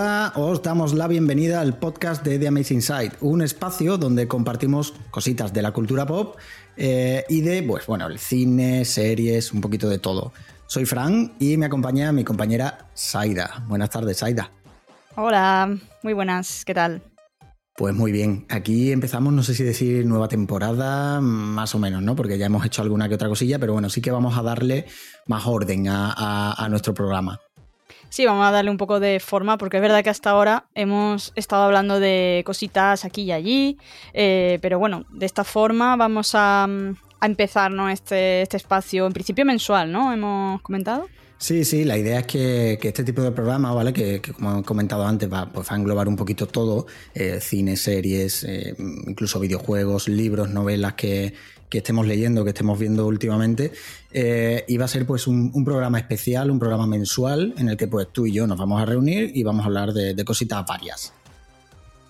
Hola, os damos la bienvenida al podcast de The Amazing Side, un espacio donde compartimos cositas de la cultura pop eh, y de, pues bueno, el cine, series, un poquito de todo. Soy Fran y me acompaña mi compañera Saida. Buenas tardes, Saida. Hola, muy buenas, ¿qué tal? Pues muy bien, aquí empezamos, no sé si decir nueva temporada, más o menos, ¿no? Porque ya hemos hecho alguna que otra cosilla, pero bueno, sí que vamos a darle más orden a nuestro programa. Sí, vamos a darle un poco de forma, porque es verdad que hasta ahora hemos estado hablando de cositas aquí y allí, eh, pero bueno, de esta forma vamos a, empezar este, este espacio, en principio mensual, ¿no? Hemos comentado. Sí, sí, la idea es que, este tipo de programa, ¿vale? Que, como he comentado antes, va, pues, a englobar un poquito todo, eh, cine, series, eh, incluso videojuegos, libros, novelas que, que estemos leyendo, que estemos viendo últimamente. Eh, y va a ser pues un, programa especial, un programa mensual en el que pues tú y yo nos vamos a reunir y vamos a hablar de, cositas varias.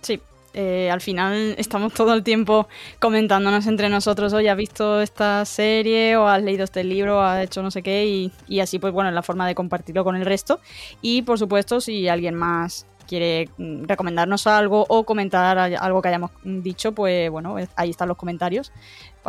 Sí, eh, al final estamos todo el tiempo comentándonos entre nosotros, oye, has visto esta serie o has leído este libro, o has hecho no sé qué, y, y, así pues bueno, es la forma de compartirlo con el resto. Y por supuesto, si alguien más quiere mm, recomendarnos algo o comentar algo que hayamos dicho, pues bueno, ahí están los comentarios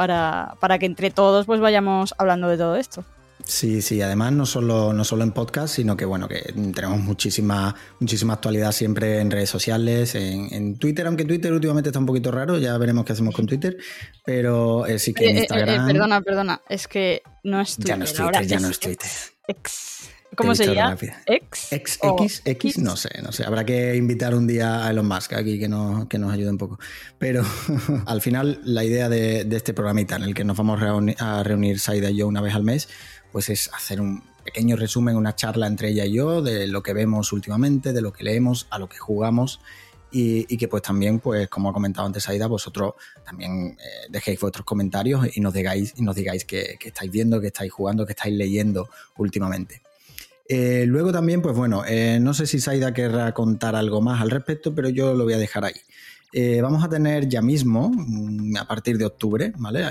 para, que entre todos pues vayamos hablando de todo esto. Sí, sí, además no solo, no solo en podcast, sino que bueno, que tenemos muchísima, muchísima actualidad siempre en redes sociales, en, Twitter, aunque Twitter últimamente está un poquito raro, ya veremos qué hacemos con Twitter, pero eh, sí que en eh, eh, Instagram... perdona, perdona, es que no es Twitter. Ya no es Twitter, ya no es Twitter. ¿Cómo se llama? ¿X? X, X, X, no sé, no sé. Habrá que invitar un día a Elon Musk aquí que nos, que nos ayude un poco. Pero al final, la idea de, este programita en el que nos vamos a reunir, Saida y yo una vez al mes, pues es hacer un pequeño resumen, una charla entre ella y yo de lo que vemos últimamente, de lo que leemos, a lo que jugamos. Y, que pues también, pues como ha comentado antes Aida, vosotros también eh, dejéis vuestros comentarios y nos digáis, y nos digáis qué estáis viendo, qué estáis jugando, qué estáis leyendo últimamente. Eh, luego también, pues bueno, eh, no sé si Saida querrá contar algo más al respecto, pero yo lo voy a dejar ahí. Eh, vamos a tener ya mismo, mm, a partir de octubre, ¿vale?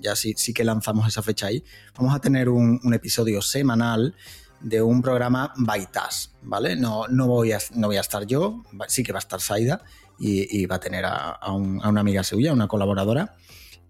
Ya sí, sí que lanzamos esa fecha ahí. Vamos a tener un, episodio semanal de un programa Baitas, ¿vale? No, no, voy a, no voy a estar yo, sí que va a estar Saida y, va a tener a, a una amiga suya, una colaboradora.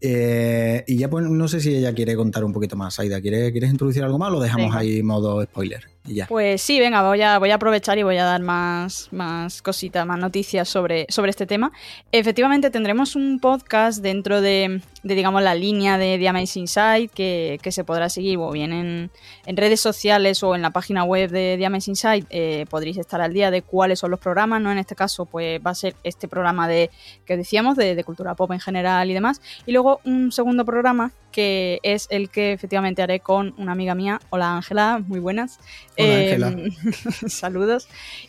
Eh, y ya pues no sé si ella quiere contar un poquito más. Aida, ¿quieres, ¿quieres introducir algo más o lo dejamos ahí modo spoiler? Pues sí, venga, voy a, aprovechar y voy a dar más, más cositas, más noticias sobre, sobre este tema. Efectivamente, tendremos un podcast dentro de, digamos, la línea de The Amazing Side que, se podrá seguir o bien en, redes sociales o en la página web de The Amazing. Eh, podréis estar al día de cuáles son los programas, ¿no? En este caso, pues va a ser este programa de que decíamos, de, de cultura pop en general y demás. Y luego un segundo programa que es el que efectivamente haré con una amiga mía. Hola Ángela, muy buenas. Em, saludos.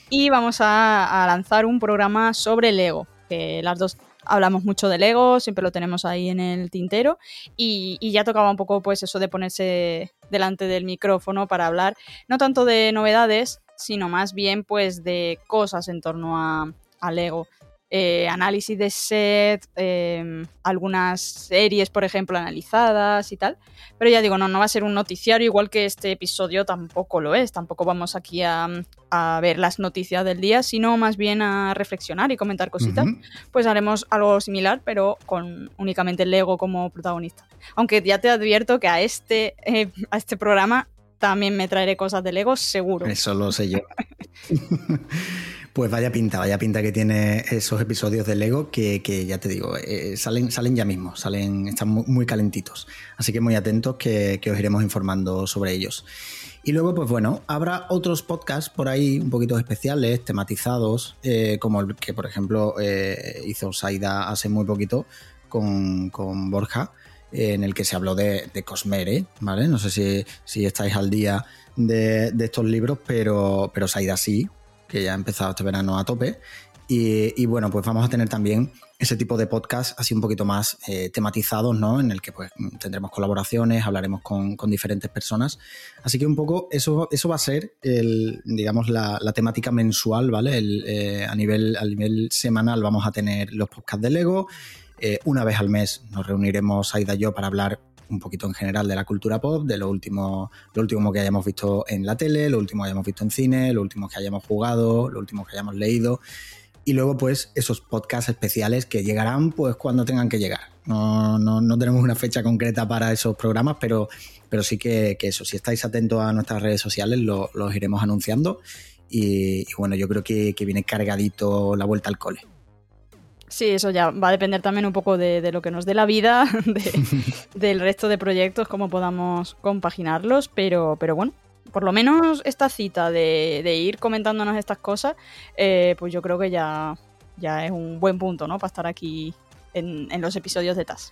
Y vamos a, lanzar un programa sobre Lego, que las dos hablamos mucho de Lego, siempre lo tenemos ahí en el tintero y, ya tocaba un poco pues eso de ponerse delante del micrófono para hablar no tanto de novedades, sino más bien pues de cosas en torno a, a Lego. Eh, análisis de set, em, algunas series, por ejemplo, analizadas y tal. Pero ya digo, no, no va a ser un noticiario, igual que este episodio tampoco lo es. Tampoco vamos aquí a, ver las noticias del día, sino más bien a reflexionar y comentar cositas. Pues haremos algo similar, pero con únicamente Lego como protagonista. Aunque ya te advierto que a este, eh, a este programa también me traeré cosas de Lego, seguro. Eso lo sé yo. Pues vaya pinta, vaya pinta que tiene esos episodios de Lego que, ya te digo, eh, salen, salen ya mismo, salen, están muy, calentitos. Así que muy atentos que, os iremos informando sobre ellos. Y luego, pues bueno, habrá otros podcasts por ahí un poquito especiales, tematizados, eh, como el que, por ejemplo, eh, hizo Saida hace muy poquito con, Borja, en el que se habló de, Cosmere, ¿vale? No sé si, estáis al día de, de, estos libros, pero, pero Saida sí, que ya ha empezado este verano a tope. Y, bueno, pues vamos a tener también ese tipo de podcast así un poquito más eh, tematizados, ¿no? En el que pues tendremos colaboraciones, hablaremos con, diferentes personas. Así que un poco eso, eso va a ser, el, digamos, la, temática mensual, ¿vale? Eh, a, nivel, a nivel semanal vamos a tener los podcasts de Lego. Eh, una vez al mes nos reuniremos Aida y yo para hablar un poquito en general de la cultura pop, de lo último, lo último que hayamos visto en la tele, lo último que hayamos visto en cine, lo último que hayamos jugado, lo último que hayamos leído. Y luego, pues, esos podcasts especiales que llegarán, pues, cuando tengan que llegar. No, no, tenemos una fecha concreta para esos programas, pero, pero sí que, eso, si estáis atentos a nuestras redes sociales, los iremos anunciando. Y, bueno, yo creo que, viene cargadito la vuelta al cole. Sí, eso ya va a depender también un poco de, lo que nos dé la vida, del resto de proyectos, cómo podamos compaginarlos, pero, pero bueno, por lo menos esta cita de, ir comentándonos estas cosas, eh, pues yo creo que ya, ya es un buen punto, ¿no? Para estar aquí en, en los episodios de TAS.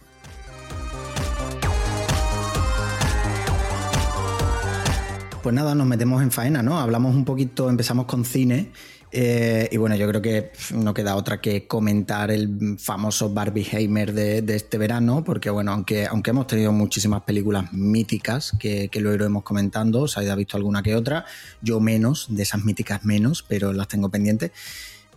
Pues nada, nos metemos en faena, ¿no? Hablamos un poquito, empezamos con cine. Eh, y bueno, yo creo que no queda otra que comentar el famoso Barbie Heimer de, este verano, porque bueno, aunque, aunque hemos tenido muchísimas películas míticas que, lo iremos comentando, se ha visto alguna que otra, yo menos, de esas míticas menos, pero las tengo pendientes.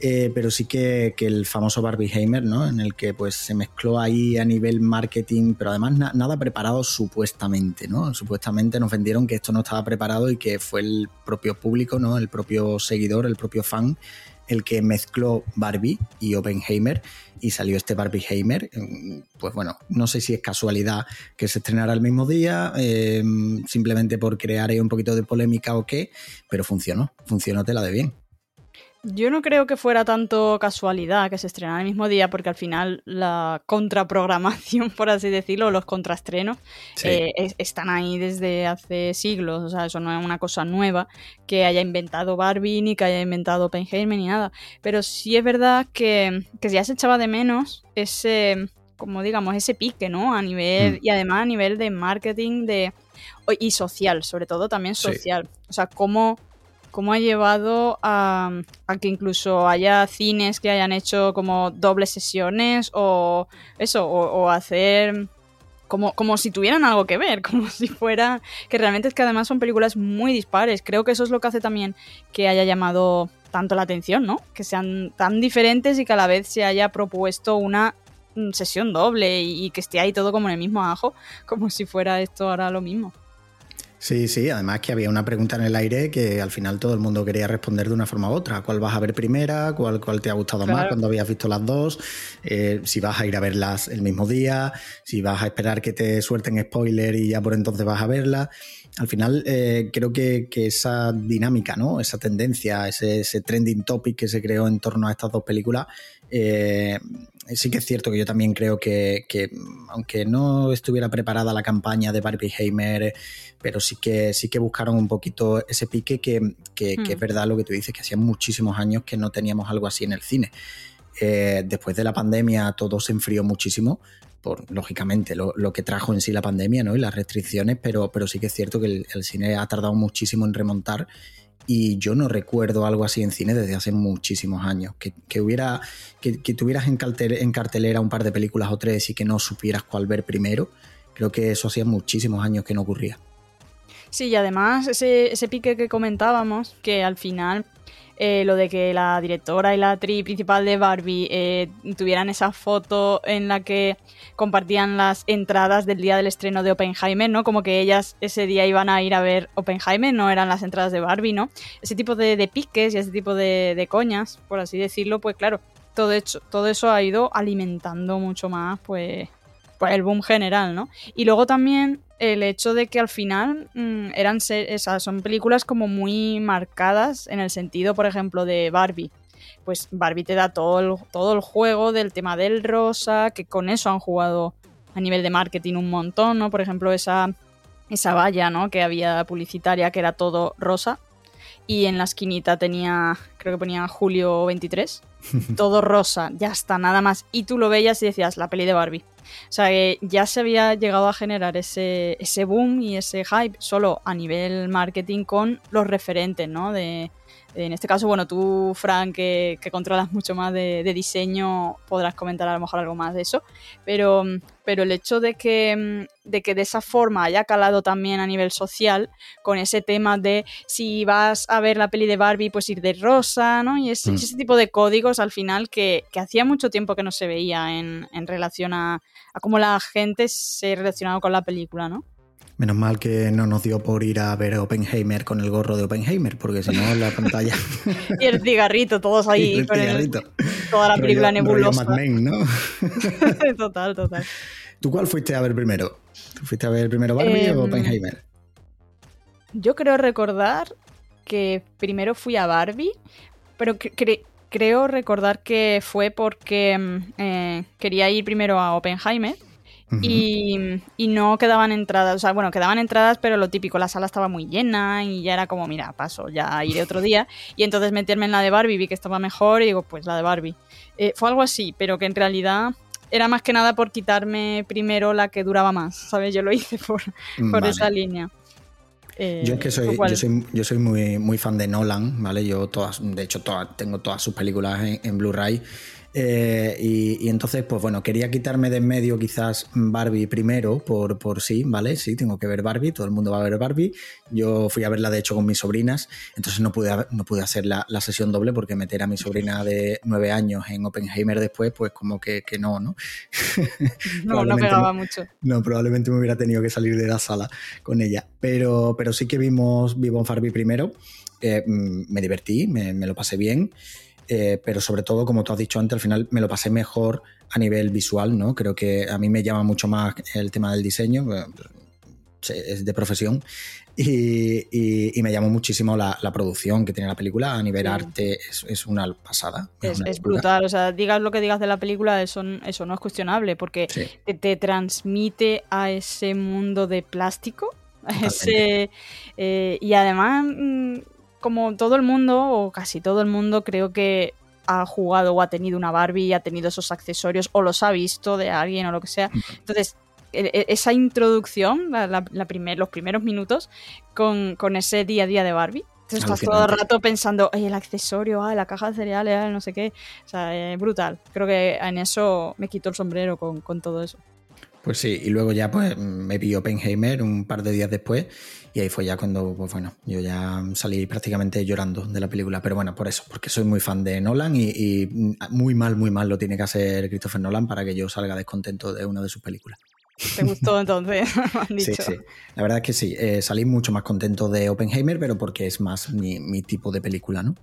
Eh, pero sí que, el famoso Barbie Heimer, ¿no? En el que pues se mezcló ahí a nivel marketing, pero además nada preparado supuestamente, ¿no? Supuestamente nos vendieron que esto no estaba preparado y que fue el propio público, ¿no? El propio seguidor, el propio fan, el que mezcló Barbie y Oppenheimer y salió este Barbie Heimer. Pues bueno, no sé si es casualidad que se estrenara el mismo día, eh, simplemente por crear ahí un poquito de polémica o qué, pero funcionó, funcionó tela de bien. Yo no creo que fuera tanto casualidad que se estrenara el mismo día, porque al final la contraprogramación, por así decirlo, los contraestrenos, eh, están ahí desde hace siglos. O sea, eso no es una cosa nueva que haya inventado Barbie, ni que haya inventado Oppenheimer, ni nada. Pero sí es verdad que, ya se echaba de menos ese, como digamos, ese pique, ¿no? A nivel, mm. y además a nivel de marketing de, y social, sobre todo también social. O sea, cómo cómo ha llevado a, que incluso haya cines que hayan hecho como dobles sesiones o eso, o, hacer como, como, si tuvieran algo que ver, como si fuera, que realmente es que además son películas muy dispares. Creo que eso es lo que hace también que haya llamado tanto la atención, ¿no? Que sean tan diferentes y que a la vez se haya propuesto una mm, sesión doble y, y que esté ahí todo como en el mismo ajo, como si fuera esto ahora lo mismo. Sí, sí, además que había una pregunta en el aire que al final todo el mundo quería responder de una forma u otra. ¿Cuál vas a ver primera? ¿Cuál, cuál te ha gustado más cuando habías visto las dos? Eh, si vas a ir a verlas el mismo día, si vas a esperar que te suelten spoiler y ya por entonces vas a verlas. Al final eh, creo que, esa dinámica, ¿no? esa tendencia, ese, ese, trending topic que se creó en torno a estas dos películas, eh, sí que es cierto que yo también creo que, aunque no estuviera preparada la campaña de Barbie Heimer, pero sí que, sí que buscaron un poquito ese pique que, es hmm. verdad lo que tú dices, que hacía muchísimos años que no teníamos algo así en el cine. Eh, después de la pandemia todo se enfrió muchísimo, por lógicamente lo, que trajo en sí la pandemia ¿no? y las restricciones, pero, pero sí que es cierto que el cine ha tardado muchísimo en remontar y yo no recuerdo algo así en cine desde hace muchísimos años. Que, hubiera, que, tuvieras en, en cartelera un par de películas o tres y que no supieras cuál ver primero. Creo que eso hacía muchísimos años que no ocurría. Sí, y además ese, ese pique que comentábamos, que al final eh, lo de que la directora y la actriz principal de Barbie eh, tuvieran esa foto en la que compartían las entradas del día del estreno de Oppenheimer, ¿no? Como que ellas ese día iban a ir a ver Oppenheimer, no eran las entradas de Barbie, ¿no? Ese tipo de, piques y ese tipo de, coñas, por así decirlo, pues claro, todo, todo eso ha ido alimentando mucho más, pues, pues el boom general, ¿no? Y luego también el hecho de que al final mm, eran esas son películas como muy marcadas en el sentido, por ejemplo, de Barbie. Pues Barbie te da todo el, todo el juego del tema del rosa, que con eso han jugado a nivel de marketing un montón, ¿no? Por ejemplo, esa, esa valla, ¿no? Que había publicitaria que era todo rosa. Y en la esquinita tenía, creo que ponía julio 23. todo rosa, ya está, nada más. Y tú lo veías y decías, la peli de Barbie. O sea, que ya se había llegado a generar ese, ese boom y ese hype solo a nivel marketing con los referentes, ¿no? De, En este caso, bueno, tú, Frank, que, controlas mucho más de, diseño, podrás comentar a lo mejor algo más de eso. Pero, pero el hecho de que, de que de esa forma haya calado también a nivel social, con ese tema de si vas a ver la peli de Barbie, pues ir de rosa, ¿no? Y ese, mm. ese tipo de códigos al final que, hacía mucho tiempo que no se veía en, en relación a, a cómo la gente se relacionaba con la película, ¿no? Menos mal que no nos dio por ir a ver a Oppenheimer con el gorro de Oppenheimer, porque si no, la pantalla. y el cigarrito, todos ahí. el con cigarrito. toda la película nebulosa. ¿no? total, total. ¿Tú cuál fuiste a ver primero? ¿Fuiste a ver primero Barbie o em, Oppenheimer? Yo creo recordar que primero fui a Barbie, pero creo recordar que fue porque em, eh, quería ir primero a Oppenheimer y, no quedaban entradas, o sea, bueno, quedaban entradas, pero lo típico, la sala estaba muy llena y ya era como, mira, paso, ya iré otro día. Y entonces meterme en la de Barbie, vi que estaba mejor y digo, pues la de Barbie. Eh, fue algo así, pero que en realidad era más que nada por quitarme primero la que duraba más, ¿sabes? Yo lo hice por, por esa línea. Eh, yo es que soy, yo soy, yo soy, muy, muy fan de Nolan, ¿vale? Yo todas, de hecho, todas, tengo todas sus películas en Blu-ray eh, y, entonces, pues bueno, quería quitarme de en medio quizás Barbie primero, por, por sí, ¿vale? Sí, tengo que ver Barbie, todo el mundo va a ver Barbie. Yo fui a verla, de hecho, con mis sobrinas, entonces no pude, no pude hacer la, sesión doble porque meter a mi sobrina de nueve años en Oppenheimer después, pues como que, no, ¿no? No, no pegaba mucho. No, probablemente me hubiera tenido que salir de la sala con ella. Pero, pero sí que vimos, vimos Barbie primero. Eh, mm, me divertí, me, me lo pasé bien. Eh, pero sobre todo, como tú has dicho antes, al final me lo pasé mejor a nivel visual, ¿no? Creo que a mí me llama mucho más el tema del diseño, eh, es de profesión, y, me llamó muchísimo la, producción que tiene la película a nivel arte, es, una pasada. Es, brutal, o sea, digas lo que digas de la película, eso, eso no es cuestionable, porque te, transmite a ese mundo de plástico. Ese, eh, y además mm, como todo el mundo, o casi todo el mundo, creo que ha jugado o ha tenido una Barbie, ha tenido esos accesorios, o los ha visto de alguien o lo que sea. Entonces, e, esa introducción, la, los primeros minutos, con, ese día a día de Barbie. Entonces estás todo el rato pensando, el accesorio, ah, la caja de cereales, no sé qué. O sea, brutal. Creo que en eso me quito el sombrero con, con todo eso. Pues sí, y luego ya pues me vi Oppenheimer un par de días después y ahí fue ya cuando, pues bueno, yo ya salí prácticamente llorando de la película. Pero bueno, por eso, porque soy muy fan de Nolan y, muy mal, muy mal lo tiene que hacer Christopher Nolan para que yo salga descontento de una de sus películas. ¿Te gustó entonces? Sí, sí. La verdad es que sí. Eh, salí mucho más contento de Oppenheimer, pero porque es más mi, mi tipo de película, ¿no?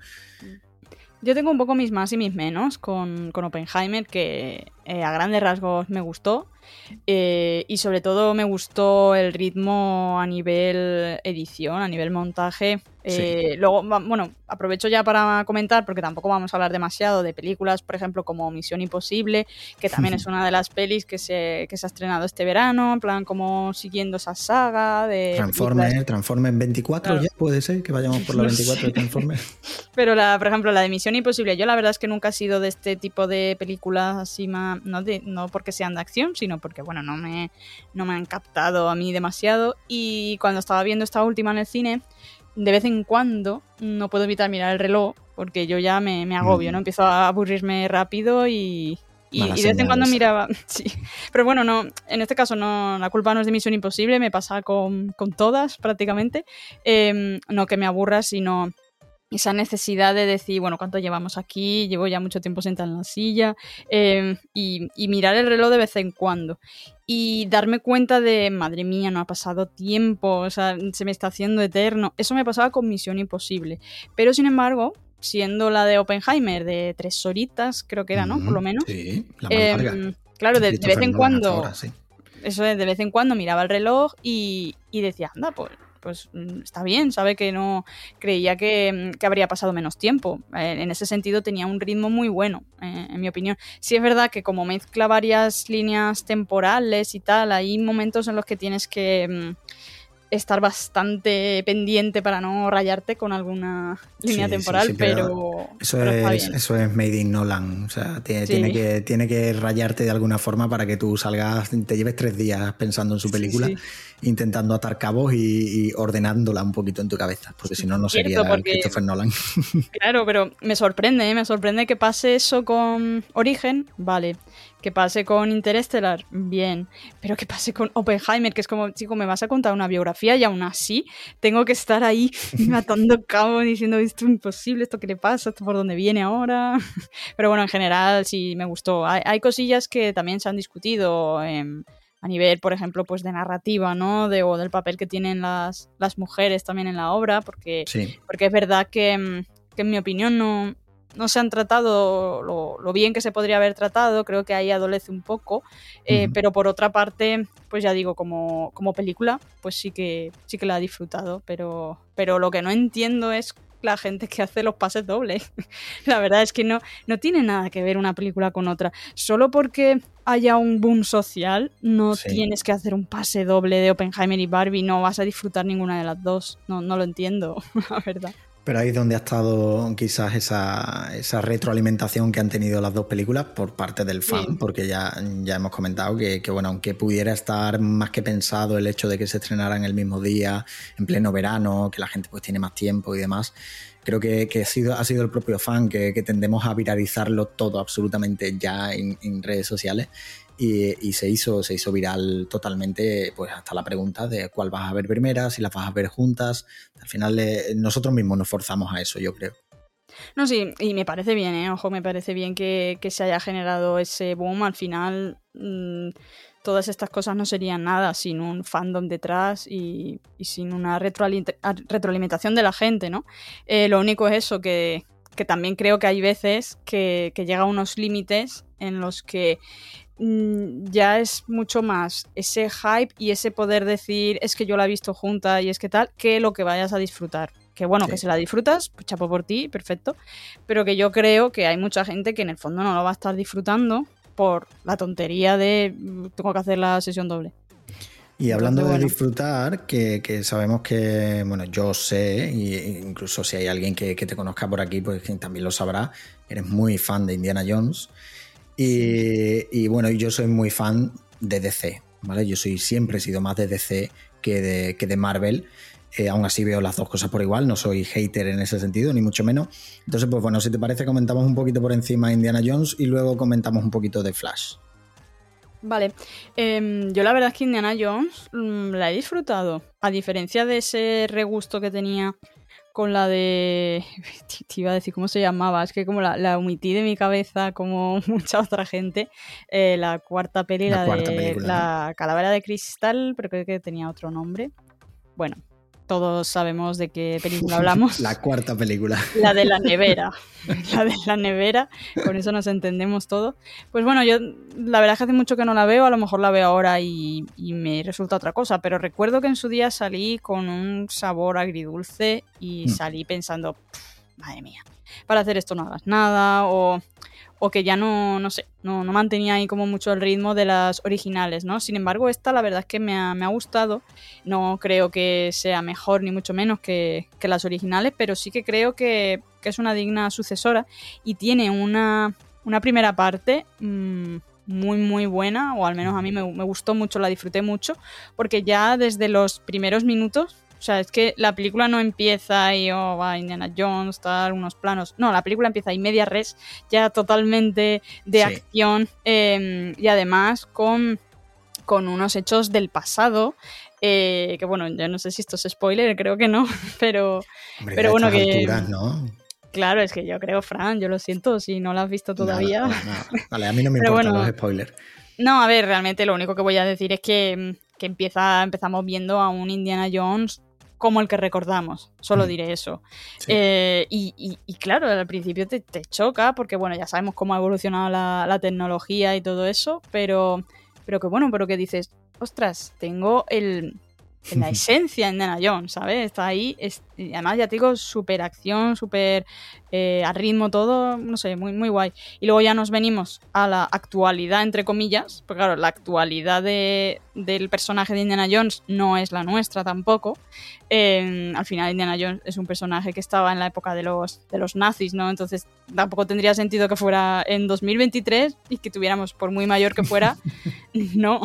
Yo tengo un poco mis más y mis menos con, con Oppenheimer, que eh, a grandes rasgos me gustó. Eh, y sobre todo me gustó el ritmo a nivel edición, a nivel montaje. Eh, luego, bueno, aprovecho ya para comentar, porque tampoco vamos a hablar demasiado de películas, por ejemplo, como Misión Imposible, que también es una de las pelis que se, que se ha estrenado este verano, en plan como siguiendo esa saga de... Transforme, Transforme en 24 ya puede ser, que vayamos por la 24 de Transforme. Pero, la, por ejemplo, la de Misión Imposible, yo la verdad es que nunca he sido de este tipo de películas así más, no, de, no porque sean de acción, sino porque, bueno, no me, no me han captado a mí demasiado. Y cuando estaba viendo esta última en el cine, de vez en cuando no puedo evitar mirar el reloj porque yo ya me, agobio, mm. ¿no? Empiezo a aburrirme rápido y, y, de vez en cuando miraba. Sí. Pero bueno, no, en este caso no, la culpa no es de Misión Imposible, me pasa con, todas prácticamente. Em, no que me aburra, sino esa necesidad de decir, bueno, ¿cuánto llevamos aquí? Llevo ya mucho tiempo sentada en la silla em, y, mirar el reloj de vez en cuando y darme cuenta de, madre mía, no ha pasado tiempo, o sea, se me está haciendo eterno. Eso me pasaba con Misión Imposible. Pero sin embargo, siendo la de Oppenheimer de tres horitas, creo que era, ¿no? Por lo menos. Sí, la em, Claro, de, vez en cuando... Eso es, de vez en cuando miraba el reloj y, y decía, anda, pues pues mm, está bien, sabe que no creía que, mm, habría pasado menos tiempo. Eh, en ese sentido tenía un ritmo muy bueno, eh, en mi opinión. Sí es verdad que como mezcla varias líneas temporales y tal, hay momentos en los que tienes que... Mm, estar bastante pendiente para no rayarte con alguna línea temporal, pero, eso, es, eso es Made in Nolan. O sea, tiene, que, tiene que rayarte de alguna forma para que tú salgas, te lleves tres días pensando en su película, intentando atar cabos y, ordenándola un poquito en tu cabeza, porque si no, no sería Christopher Nolan. Claro, pero me sorprende, ¿eh? me sorprende que pase eso con Origen, vale que pase con Interstellar, bien, pero que pase con Oppenheimer, que es como, chico, me vas a contar una biografía y aún así tengo que estar ahí matando cabo diciendo esto es imposible, esto que le pasa, esto por dónde viene ahora. Pero bueno, en general sí me gustó. Hay, cosillas que también se han discutido. a nivel, por ejemplo, pues de narrativa, ¿no? De, o del papel que tienen las, las mujeres también en la obra, porque, porque es verdad que, que, en mi opinión no, no se han tratado lo, bien que se podría haber tratado, creo que ahí adolece un poco, eh, pero por otra parte, pues ya digo, como, como película, pues sí que, sí que la he disfrutado, pero, pero lo que no entiendo es la gente que hace los pases dobles. la verdad es que no, no tiene nada que ver una película con otra. Solo porque haya un boom social, no tienes que hacer un pase doble de Oppenheimer y Barbie, no vas a disfrutar ninguna de las dos. No, no lo entiendo, la verdad. Pero ahí es donde ha estado quizás esa, esa, retroalimentación que han tenido las dos películas por parte del fan, porque ya, ya hemos comentado que, bueno, aunque pudiera estar más que pensado el hecho de que se estrenaran el mismo día, en pleno verano, que la gente pues tiene más tiempo y demás, creo que, ha, sido, ha sido el propio fan que, tendemos a viralizarlo todo absolutamente ya en, en redes sociales y, se, hizo, se hizo viral totalmente, pues hasta la pregunta de cuál vas a ver primera, si las vas a ver juntas. Al final eh, nosotros mismos nos forzamos a eso, yo creo. No, sí, y me parece bien, ¿eh? ojo, me parece bien que, se haya generado ese boom. Al final, mm, todas estas cosas no serían nada sin un fandom detrás y, sin una retroalimentación de la gente, ¿no? Eh, lo único es eso, que, también creo que hay veces que, que llega a unos límites en los que ya es mucho más ese hype y ese poder decir es que yo la he visto junta y es que tal, que lo que vayas a disfrutar. Que bueno, que si la disfrutas, pues chapo por ti, perfecto. Pero que yo creo que hay mucha gente que en el fondo no lo va a estar disfrutando por la tontería de mm, tengo que hacer la sesión doble. Y hablando de disfrutar, que, sabemos que, bueno, yo sé, e incluso si hay alguien que, que te conozca por aquí, pues también lo sabrá, eres muy fan de Indiana Jones. Y, bueno, yo soy muy fan de DC, ¿vale? Yo soy, siempre he sido más de DC que de, que de Marvel. Eh, aún así veo las dos cosas por igual, no soy hater en ese sentido, ni mucho menos. Entonces, pues bueno, si te parece, comentamos un poquito por encima Indiana Jones y luego comentamos un poquito de Flash. Vale, em, yo la verdad es que Indiana Jones mm, la he disfrutado, a diferencia de ese regusto que tenía con la de. Te iba a decir cómo se llamaba, es que como la, la omití de mi cabeza, como mucha otra gente. Eh, la cuarta peli, la, de la calavera de cristal, pero creo que tenía otro nombre. Bueno, todos sabemos de qué película hablamos. La cuarta película. La de la nevera. La de la nevera. Con eso nos entendemos todo. Pues bueno, yo la verdad es que hace mucho que no la veo. A lo mejor la veo ahora y, me resulta otra cosa. Pero recuerdo que en su día salí con un sabor agridulce y mm. salí pensando, madre mía, para hacer esto no hagas nada. O o que ya no, no sé, no, no, mantenía ahí como mucho el ritmo de las originales, ¿no? Sin embargo, esta la verdad es que me ha, me ha gustado. No creo que sea mejor ni mucho menos que, que las originales, pero sí que creo que, que, es una digna sucesora y tiene una, una primera parte mm, muy, muy buena, o al menos a mí me gustó mucho, la disfruté mucho, porque ya desde los primeros minutos o sea, es que la película no empieza y oh, va Indiana Jones, tal, unos planos. No, la película empieza y media res, ya totalmente de acción em, y además con, con unos hechos del pasado. Eh, que bueno, yo no sé si esto es spoiler, creo que no, pero, pero bueno, que. Claro, es que yo creo, Fran, yo lo siento, si no lo has visto todavía. Vale, a mí no me importan los spoilers. No, a ver, realmente lo único que voy a decir es que, que empieza, empezamos viendo a un Indiana Jones como el que recordamos. Solo mm. diré eso. Eh, y, claro, al principio te, choca porque, bueno, ya sabemos cómo ha evolucionado la, tecnología y todo eso, pero, pero que bueno, pero que dices, ostras, tengo el, en la esencia de Indiana Jones, ¿sabes? Está ahí, y además ya te digo, súper acción, súper eh, a ritmo todo, no sé, muy, muy guay. Y luego ya nos venimos a la actualidad, entre comillas, porque claro, la actualidad de, del personaje de Indiana Jones no es la nuestra tampoco. al final Indiana Jones es un personaje que estaba en la época de los, de los nazis, ¿no? Entonces tampoco tendría sentido que fuera en 2023 y que tuviéramos, por muy mayor que fuera, no,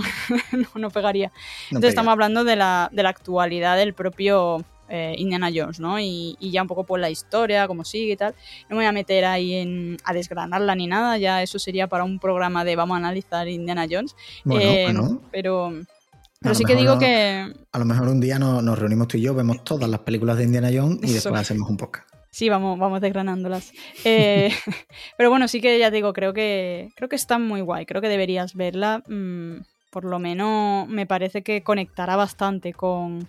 no, pegaría. Entonces estamos hablando de la, de la actualidad del propio eh, Indiana Jones, ¿no? Y, ya un poco por la historia, cómo sigue y tal. No me voy a meter ahí en, a desgranarla ni nada, ya eso sería para un programa de vamos a analizar Indiana Jones. Eh, pero, pero sí que digo que... A lo mejor un día nos, reunimos tú y yo, vemos todas las películas de Indiana Jones y después hacemos un podcast. Sí, vamos, vamos desgranándolas. Eh, pero bueno, sí que ya digo, creo que, creo que está muy guay. Creo que deberías verla. Mm, por lo menos me parece que conectará bastante con,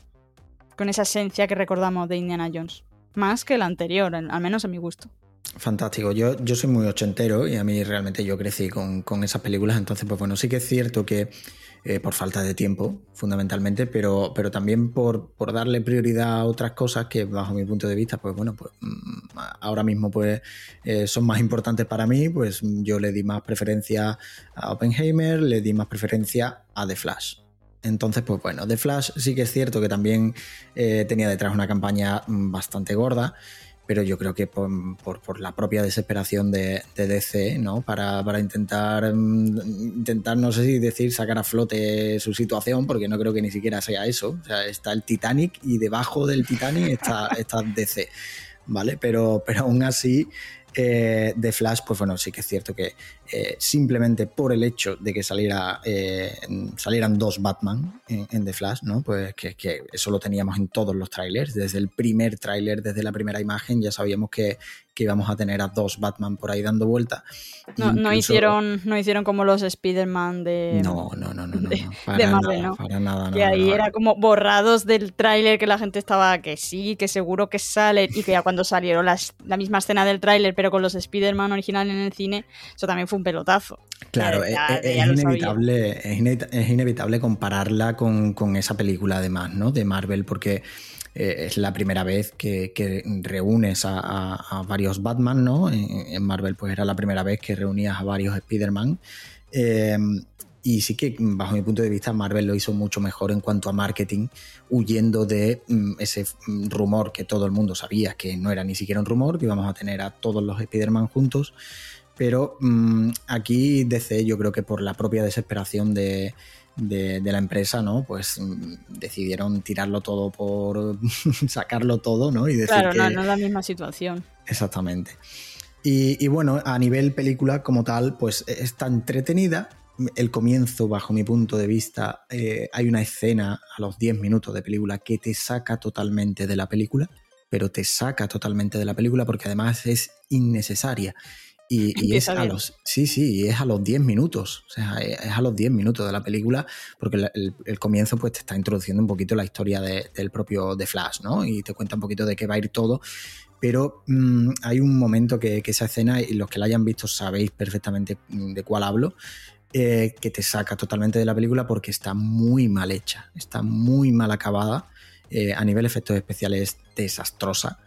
con esa esencia que recordamos de Indiana Jones. Más que la anterior, al menos a mi gusto. Fantástico. Yo, yo soy muy ochentero y a mí realmente yo crecí con, con esas películas. Entonces, pues bueno, sí que es cierto que eh, por falta de tiempo, fundamentalmente, pero, pero también por, por, darle prioridad a otras cosas que, bajo mi punto de vista, pues bueno, pues mm, ahora mismo pues eh, son más importantes para mí. Pues yo le di más preferencia a Oppenheimer, le di más preferencia a The Flash. Entonces, pues bueno, The Flash sí que es cierto que también eh, tenía detrás una campaña mm, bastante gorda, pero yo creo que por, la propia desesperación de, DC, ¿no? Para, intentar, mm, intentar, no sé si decir, sacar a flote su situación, porque no creo que ni siquiera sea eso. O sea, está el Titanic y debajo del Titanic está, está DC, ¿vale? Pero, pero aún así eh, de Flash, pues bueno, sí que es cierto que eh, simplemente por el hecho de que saliera, eh, salieran dos Batman en, The Flash, ¿no? Pues que, eso lo teníamos en todos los trailers. Desde el primer tráiler, desde la primera imagen, ya sabíamos que, que íbamos a tener a dos Batman por ahí dando vuelta. No, no hicieron, no hicieron como los Spider-Man de, no, no, no, no, no, para Marvel, nada, ¿no? Para nada, no, ahí era como borrados del tráiler que la gente estaba que sí, que seguro que sale, y que ya cuando salieron la misma escena del tráiler, pero con los Spider-Man originales en el cine, eso también fue un pelotazo. Claro, es, inevitable, es, inevitable compararla con, con esa película además, ¿no? De Marvel, porque eh, es la primera vez que, reúnes a, varios Batman, ¿no? En, Marvel pues era la primera vez que reunías a varios Spider-Man. Eh, y sí que, bajo mi punto de vista, Marvel lo hizo mucho mejor en cuanto a marketing, huyendo de mm, ese mm, rumor que todo el mundo sabía que no era ni siquiera un rumor, que íbamos a tener a todos los Spider-Man juntos. Pero mm, aquí DC, yo creo que por la propia desesperación de, de, la empresa, ¿no? Pues mm, decidieron tirarlo todo por sacarlo todo, ¿no? Y decir claro, no, no es la misma situación. Exactamente. Y, bueno, a nivel película como tal, pues está entretenida. El comienzo, bajo mi punto de vista, eh, hay una escena a los 10 minutos de película que te saca totalmente de la película, pero te saca totalmente de la película porque además es innecesaria. Y, es a los, sí, sí, es a los 10 minutos, o sea, es a los 10 minutos de la película, porque el, comienzo pues te está introduciendo un poquito la historia del propio The Flash, ¿no? Y te cuenta un poquito de qué va a ir todo, pero mm, hay un momento que, esa escena, y los que la hayan visto sabéis perfectamente mm, de cuál hablo, eh, que te saca totalmente de la película porque está muy mal hecha, está muy mal acabada, eh, a nivel efectos especiales desastrosa.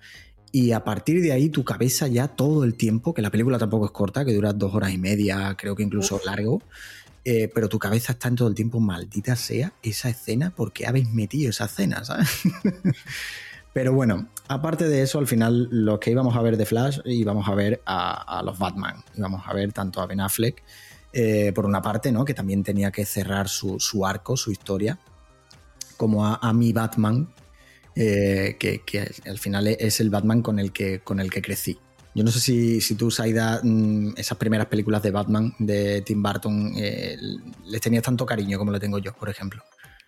Y a partir de ahí tu cabeza ya todo el tiempo, que la película tampoco es corta, que dura dos horas y media, creo que incluso largo, eh, pero tu cabeza está en todo el tiempo, maldita sea esa escena, porque habéis metido esa escena, ¿sabes? pero bueno, aparte de eso, al final lo que íbamos a ver de Flash, íbamos a ver a, los Batman, íbamos a ver tanto a Ben Affleck, eh, por una parte, ¿no? Que también tenía que cerrar su, arco, su historia, como a, a mi Batman, eh, que, al final es el Batman con el que, con el que crecí. Yo no sé si, si tú, Saida, mm, esas primeras películas de Batman de Tim Burton, eh, les tenías tanto cariño como le tengo yo, por ejemplo.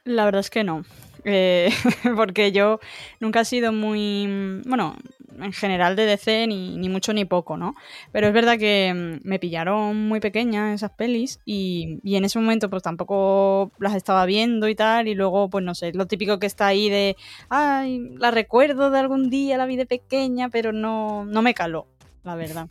La verdad es que no. Eh, porque yo nunca he sido muy. Bueno, en general de DC ni, ni, mucho ni poco, ¿no? Pero es verdad que mm, me pillaron muy pequeña esas pelis y, y, en ese momento pues tampoco las estaba viendo y tal y luego pues no sé, lo típico que está ahí de, ay, la recuerdo de algún día, la vi de pequeña, pero no, no me caló, la verdad.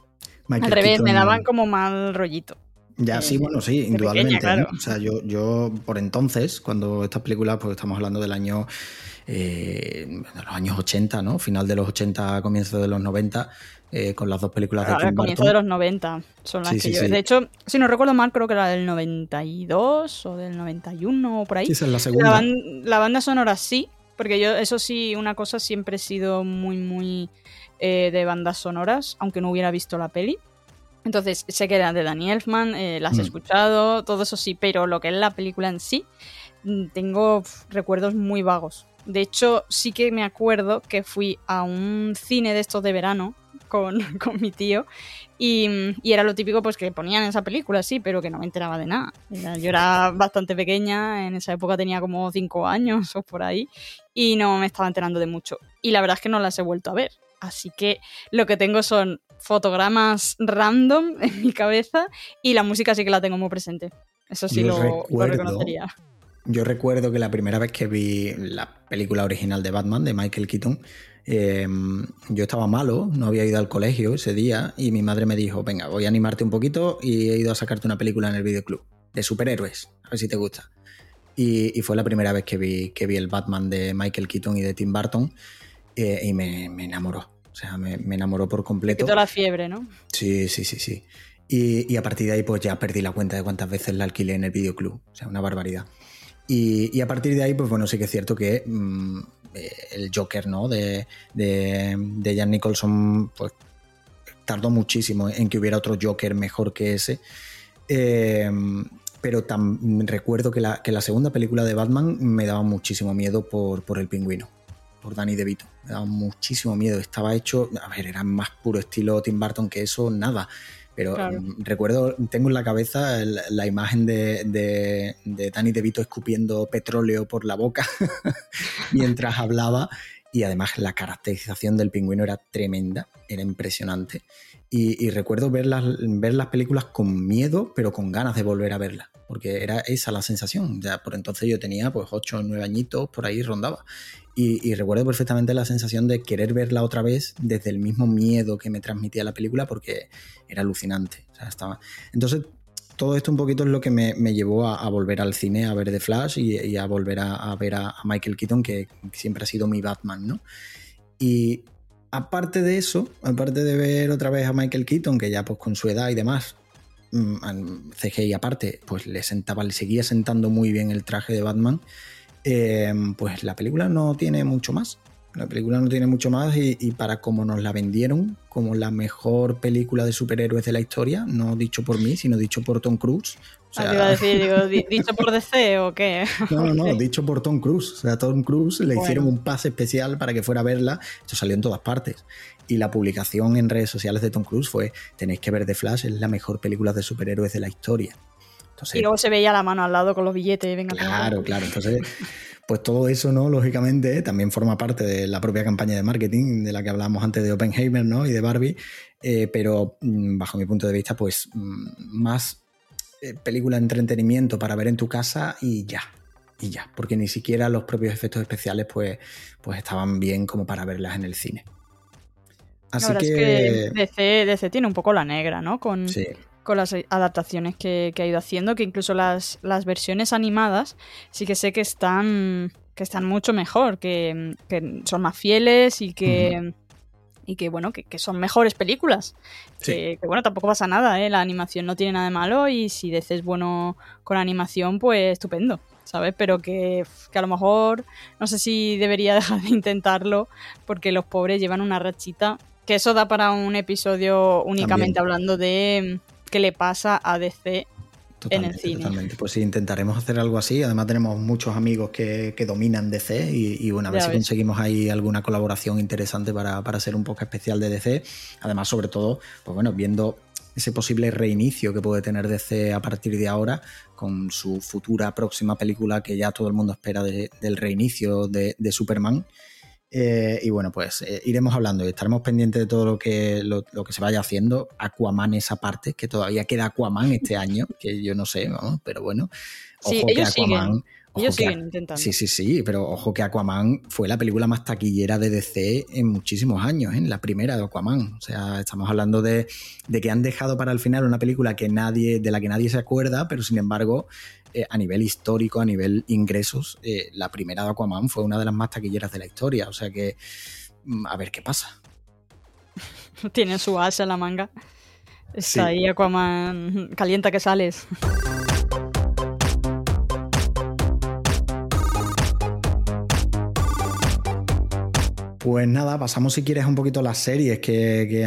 Al revés, me daban como mal rollito. Ya, sí, bueno, sí, indudablemente. O sea, yo, yo por entonces, cuando estas películas, pues estamos hablando del año, eh, de los años 80, ¿no? Final de los 80, comienzo de los 90, eh, con las dos películas de Tim comienzo de los 90 son las que yo... De hecho, si no recuerdo mal, creo que era del 92 o del 91 o por ahí. Sí, esa es la segunda. La, banda sonora sí, porque yo, eso sí, una cosa siempre he sido muy, muy eh, de bandas sonoras, aunque no hubiera visto la peli. Entonces, sé que era de Danny Elfman, eh, las he mm. escuchado, todo eso sí, pero lo que es la película en sí, mm, tengo recuerdos muy vagos. De hecho, sí que me acuerdo que fui a un cine de estos de verano con, mi tío y, era lo típico pues que ponían esa película, sí, pero que no me enteraba de nada. Yo era bastante pequeña, en esa época tenía como 5 años o por ahí y no me estaba enterando de mucho. Y la verdad es que no las he vuelto a ver. Así que lo que tengo son fotogramas random en mi cabeza y la música sí que la tengo muy presente. Eso sí lo, reconocería. Yo recuerdo que la primera vez que vi la película original de Batman de Michael Keaton, em, yo estaba malo, no había ido al colegio ese día y mi madre me dijo, venga, voy a animarte un poquito y he ido a sacarte una película en el videoclub de superhéroes, a ver si te gusta. Y, fue la primera vez que vi, que vi el Batman de Michael Keaton y de Tim Burton eh, y me enamoró. O sea, me, enamoró por completo. toda la fiebre, ¿no? Sí, sí, sí, sí. Y, a partir de ahí, pues ya perdí la cuenta de cuántas veces la alquilé en el videoclub. O sea, una barbaridad. Y, a partir de ahí, pues bueno, sí que es cierto que mm, eh, el Joker, ¿no? De, de, Jan Nicholson, pues tardó muchísimo en que hubiera otro Joker mejor que ese. Eh, pero recuerdo que la, que la, segunda película de Batman me daba muchísimo miedo por, por el pingüino por Danny DeVito. Me daba muchísimo miedo. Estaba hecho, a ver, era más puro estilo Tim Burton que eso, nada. Pero mm, recuerdo, tengo en la cabeza la imagen de, de, de, Danny DeVito escupiendo petróleo por la boca mientras hablaba. Y además la caracterización del pingüino era tremenda, era impresionante. Y, recuerdo ver las, ver las películas con miedo, pero con ganas de volver a verlas, porque era esa la sensación. Ya por entonces yo tenía pues 8 o 9 añitos, por ahí rondaba. Y, recuerdo perfectamente la sensación de querer verla otra vez desde el mismo miedo que me transmitía la película porque era alucinante. estaba... Entonces, todo esto un poquito es lo que me, llevó a, volver al cine, a ver The Flash y, a volver a, ver a, Michael Keaton, que siempre ha sido mi Batman, ¿no? Y aparte de eso, aparte de ver otra vez a Michael Keaton, que ya pues con su edad y demás, mm, CGI aparte, pues le sentaba, le seguía sentando muy bien el traje de Batman. Eh, pues la película no tiene mucho más. La película no tiene mucho más y, para como nos la vendieron como la mejor película de superhéroes de la historia, no dicho por mí, sino dicho por Tom Cruise. O ah, iba a decir, digo, ¿dicho por DC o qué? No, no, dicho por Tom Cruise. O sea, a Tom Cruise le hicieron un pase especial para que fuera a verla. Esto salió en todas partes. Y la publicación en redes sociales de Tom Cruise fue, tenéis que ver The Flash, es la mejor película de superhéroes de la historia y luego se veía la mano al lado con los billetes. Venga, claro, claro. Entonces, pues todo eso, ¿no? Lógicamente, también forma parte de la propia campaña de marketing de la que hablábamos antes de Oppenheimer, ¿no? Y de Barbie. Eh, pero mm, bajo mi punto de vista, pues mm, más eh, película de entretenimiento para ver en tu casa y ya. Y ya. Porque ni siquiera los propios efectos especiales, pues, pues estaban bien como para verlas en el cine. Así que... Es que DC, DC, tiene un poco la negra, ¿no? Con, sí con las adaptaciones que, ha ido haciendo, que incluso las, las, versiones animadas sí que sé que están, que están mucho mejor, que, son más fieles y que... Y que bueno, que, son mejores películas. Que, bueno, tampoco pasa nada, ¿eh? La animación no tiene nada de malo y si deces bueno con animación, pues estupendo. ¿sabes? Pero que, que, a lo mejor no sé si debería dejar de intentarlo porque los pobres llevan una rachita. Que eso da para un episodio únicamente hablando de, qué le pasa a DC en el cine. Totalmente. Pues sí, intentaremos hacer algo así. Además, tenemos muchos amigos que, dominan DC y, bueno, a ver si conseguimos ahí alguna colaboración interesante para, hacer un poco especial de DC. Además, sobre todo, pues bueno, viendo ese posible reinicio que puede tener DC a partir de ahora con su futura próxima película que ya todo el mundo espera del reinicio de, Superman. Eh, y bueno, pues eh, iremos hablando y estaremos pendientes de todo lo que, lo, que se vaya haciendo. Aquaman esa parte, que todavía queda Aquaman este año, que yo no sé, pero bueno. sí, ellos siguen. Ellos siguen intentando. Sí, sí, sí, pero ojo que Aquaman fue la película más taquillera de DC en muchísimos años, ¿eh? la primera de Aquaman. O sea, estamos hablando de, de, que han dejado para el final una película que nadie, de la que nadie se acuerda, pero sin embargo eh, a nivel histórico, a nivel ingresos, eh, la primera de Aquaman fue una de las más taquilleras de la historia. O sea que, mm, a ver qué pasa. Tiene su asa en la manga. Está ahí Aquaman, calienta que sales. Pues nada, pasamos si quieres un poquito las series que,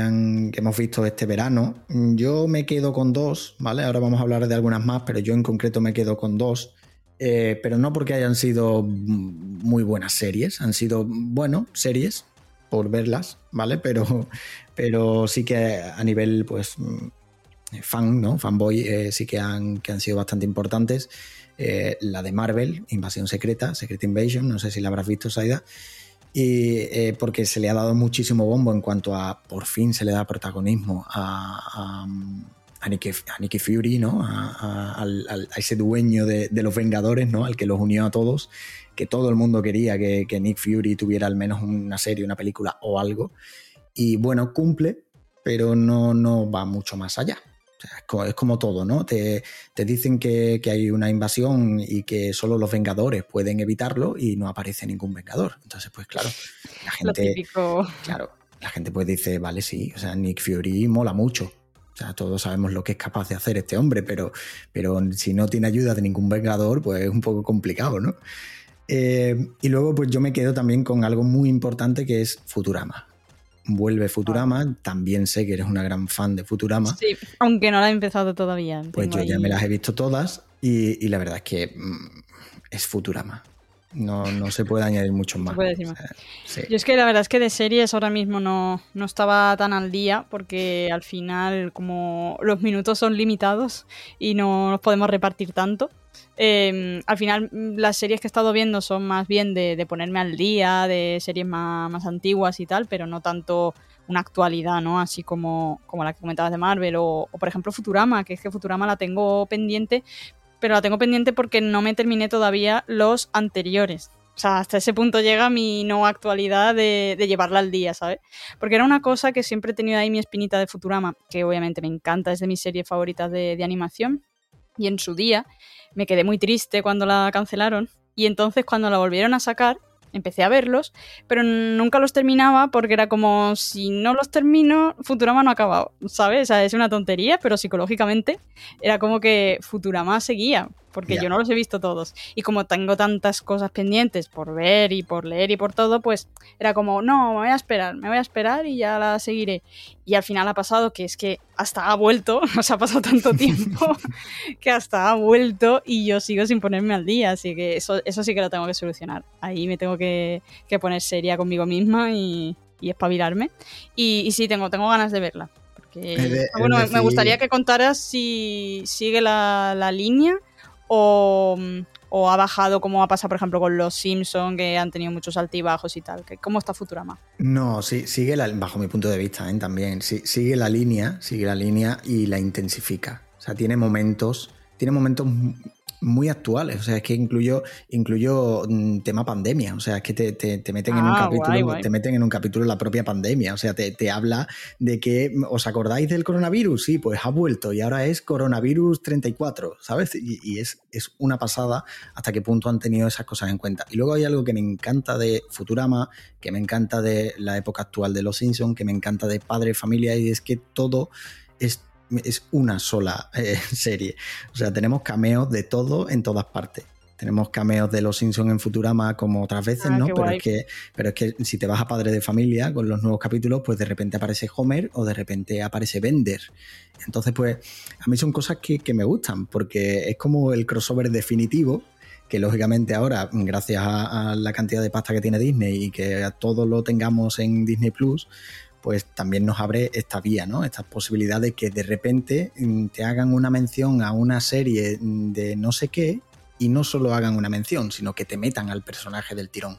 hemos visto este verano. Yo me quedo con dos, ¿vale? Ahora vamos a hablar de algunas más, pero yo en concreto me quedo con dos. Eh, pero no porque hayan sido muy buenas series, han sido, bueno, series por verlas, ¿vale? Pero, pero sí que a nivel, pues, fan, ¿no? Fanboy, eh, sí que han, que han sido bastante importantes. Eh, la de Marvel, Invasión Secreta, Secret Invasion, no sé si la habrás visto, Saida y eh, porque se le ha dado muchísimo bombo en cuanto a por fin se le da protagonismo a, a, Nicky, Fury, ¿no? A, ese dueño de, los Vengadores, ¿no? Al que los unió a todos, que todo el mundo quería que, que Nick Fury tuviera al menos una serie, una película o algo. Y bueno, cumple, pero no, no va mucho más allá es como todo, ¿no? Te, dicen que, hay una invasión y que solo los Vengadores pueden evitarlo y no aparece ningún Vengador. Entonces, pues claro, la gente. Claro, la gente pues dice, vale, sí, o sea, Nick Fury mola mucho. O sea, todos sabemos lo que es capaz de hacer este hombre, pero, pero si no tiene ayuda de ningún Vengador, pues es un poco complicado, ¿no? Eh, y luego, pues yo me quedo también con algo muy importante que es Futurama vuelve Futurama. También sé que eres una gran fan de Futurama. Sí, aunque no la he empezado todavía. Pues yo ya me las he visto todas y, la verdad es que mm, es Futurama. No, no, se puede añadir mucho más. Yo es que la verdad es que de series ahora mismo no, no, estaba tan al día porque al final como los minutos son limitados y no nos podemos repartir tanto, Em, al final, mm, las series que he estado viendo son más bien de, ponerme al día, de series más, antiguas y tal, pero no tanto una actualidad, ¿no? Así como, como la que comentabas de Marvel o, por ejemplo, Futurama, que es que Futurama la tengo pendiente, pero la tengo pendiente porque no me terminé todavía los anteriores. O sea, hasta ese punto llega mi no actualidad de, llevarla al día, ¿sabes? Porque era una cosa que siempre he tenido ahí mi espinita de Futurama, que obviamente me encanta, es de mis series favoritas de, de animación. Y en su día me quedé muy triste cuando la cancelaron. Y entonces cuando la volvieron a sacar, empecé a verlos, pero nunca los terminaba porque era como, si no los termino, Futurama no ha acabado, ¿sabes? Es una tontería, pero psicológicamente era como que Futurama seguía, porque yo no los he visto todos. Y como tengo tantas cosas pendientes por ver y por leer y por todo, pues era como, no, me voy a esperar, me voy a esperar y ya la seguiré. Y al final ha pasado que es que hasta ha vuelto, sea, ha pasado tanto tiempo que hasta ha vuelto y yo sigo sin ponerme al día, así que eso, eso sí que lo tengo que solucionar. Ahí me tengo que, poner seria conmigo misma y, espabilarme. Y, sí, tengo, tengo ganas de verla. Porque, bueno, me gustaría que contaras si sigue la, la línea o, ha bajado como ha pasado, por ejemplo, con los Simpsons, que han tenido muchos altibajos y tal? ¿Cómo está Futurama? No, sí, sigue bajo mi punto de vista ¿eh? también, sigue la línea, sigue la línea y la intensifica. O sea, tiene momentos, tiene momentos muy actuales. O sea, es que incluyo, incluyo mm, tema pandemia. O sea, es que te, meten en un ah, capítulo, te meten en un capítulo la propia pandemia. O sea, te, habla de que, ¿os acordáis del coronavirus? Sí, pues ha vuelto y ahora es coronavirus 34, ¿sabes? Y, es, es una pasada hasta qué punto han tenido esas cosas en cuenta. Y luego hay algo que me encanta de Futurama, que me encanta de la época actual de Los Simpsons, que me encanta de Padre Familia, y es que todo es es una sola eh, serie. O sea, tenemos cameos de todo en todas partes. Tenemos cameos de los Simpsons en Futurama como otras veces, ah, ¿no? Pero es, que, pero es que si te vas a Padre de Familia con los nuevos capítulos, pues de repente aparece Homer o de repente aparece Bender. Entonces, pues a mí son cosas que, me gustan porque es como el crossover definitivo que lógicamente ahora, gracias a, a, la cantidad de pasta que tiene Disney y que todo lo tengamos en Disney Plus, pues también nos abre esta vía, ¿no? Esta posibilidad de que de repente mm, te hagan una mención a una serie de no sé qué y no solo hagan una mención, sino que te metan al personaje del tirón.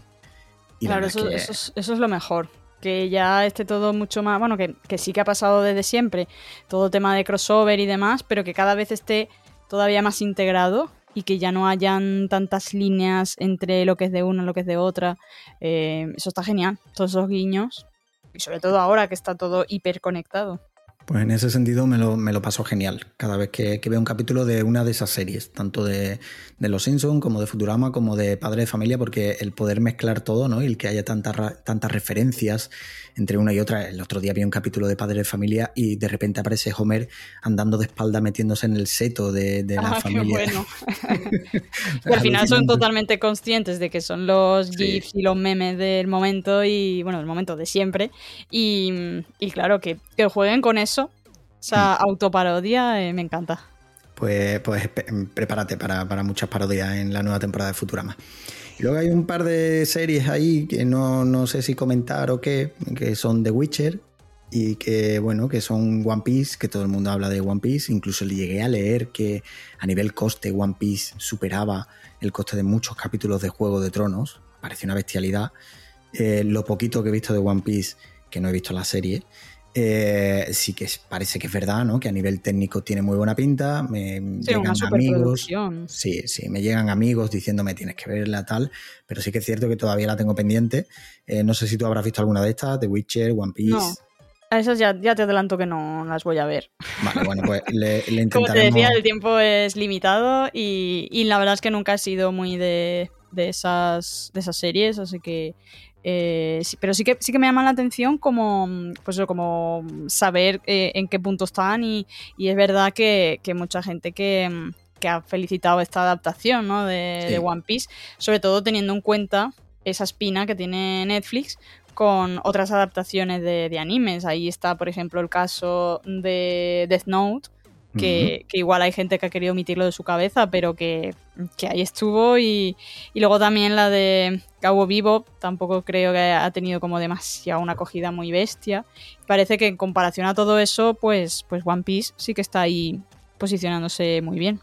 claro, eso, es, eso, es, lo mejor. Que ya esté todo mucho más. Bueno, que, que sí que ha pasado desde siempre. Todo tema de crossover y demás, pero que cada vez esté todavía más integrado y que ya no hayan tantas líneas entre lo que es de una y lo que es de otra. Eh, eso está genial, todos esos guiños. Y sobre todo ahora que está todo hiperconectado. Pues en ese sentido me lo, me lo paso genial cada vez que, veo un capítulo de una de esas series, tanto de, Los Simpsons como de Futurama como de Padre de Familia, porque el poder mezclar todo ¿no? y el que haya tantas, tantas referencias entre una y otra. El otro día vi un capítulo de Padre de Familia y de repente aparece Homer andando de espalda metiéndose en el seto de, la ah, familia. Qué bueno. al final son totalmente conscientes de que son los GIFs y los memes del momento y, bueno, del momento de siempre. Y, claro, que, jueguen con eso, esa mm. autoparodia, eh, me encanta. Pues, pues prepárate para, para muchas parodias en la nueva temporada de Futurama. Y luego hay un par de series ahí que no, sé si comentar o qué, que son The Witcher y que, bueno, que son One Piece, que todo el mundo habla de One Piece. Incluso le llegué a leer que a nivel coste One Piece superaba el coste de muchos capítulos de Juego de Tronos. Parece una bestialidad. Eh, lo poquito que he visto de One Piece, que no he visto la serie, eh, sí que parece que es verdad, ¿no? Que a nivel técnico tiene muy buena pinta. Me llegan amigos. Sí, sí, me llegan amigos diciéndome tienes que verla tal. Pero sí que es cierto que todavía la tengo pendiente. Eh, no sé si tú habrás visto alguna de estas, The Witcher, One Piece. No. A esas ya, te adelanto que no las voy a ver. Vale, bueno, pues le, intentaremos... Como te decía, el tiempo es limitado y, la verdad es que nunca he sido muy de, de, esas, de esas series, así que eh, pero sí que, sí que me llama la atención como, pues como saber eh, en qué punto están y, es verdad que, mucha gente que, ha felicitado esta adaptación de, One Piece, sobre todo teniendo en cuenta esa espina que tiene Netflix con otras adaptaciones de, de animes. Ahí está, por ejemplo, el caso de Death Note, que, igual hay gente que ha querido omitirlo de su cabeza, pero que, ahí estuvo. Y, luego también la de Cabo Vivo, tampoco creo que ha tenido como demasiado una acogida muy bestia. Parece que en comparación a todo eso, pues, pues One Piece sí que está ahí posicionándose muy bien.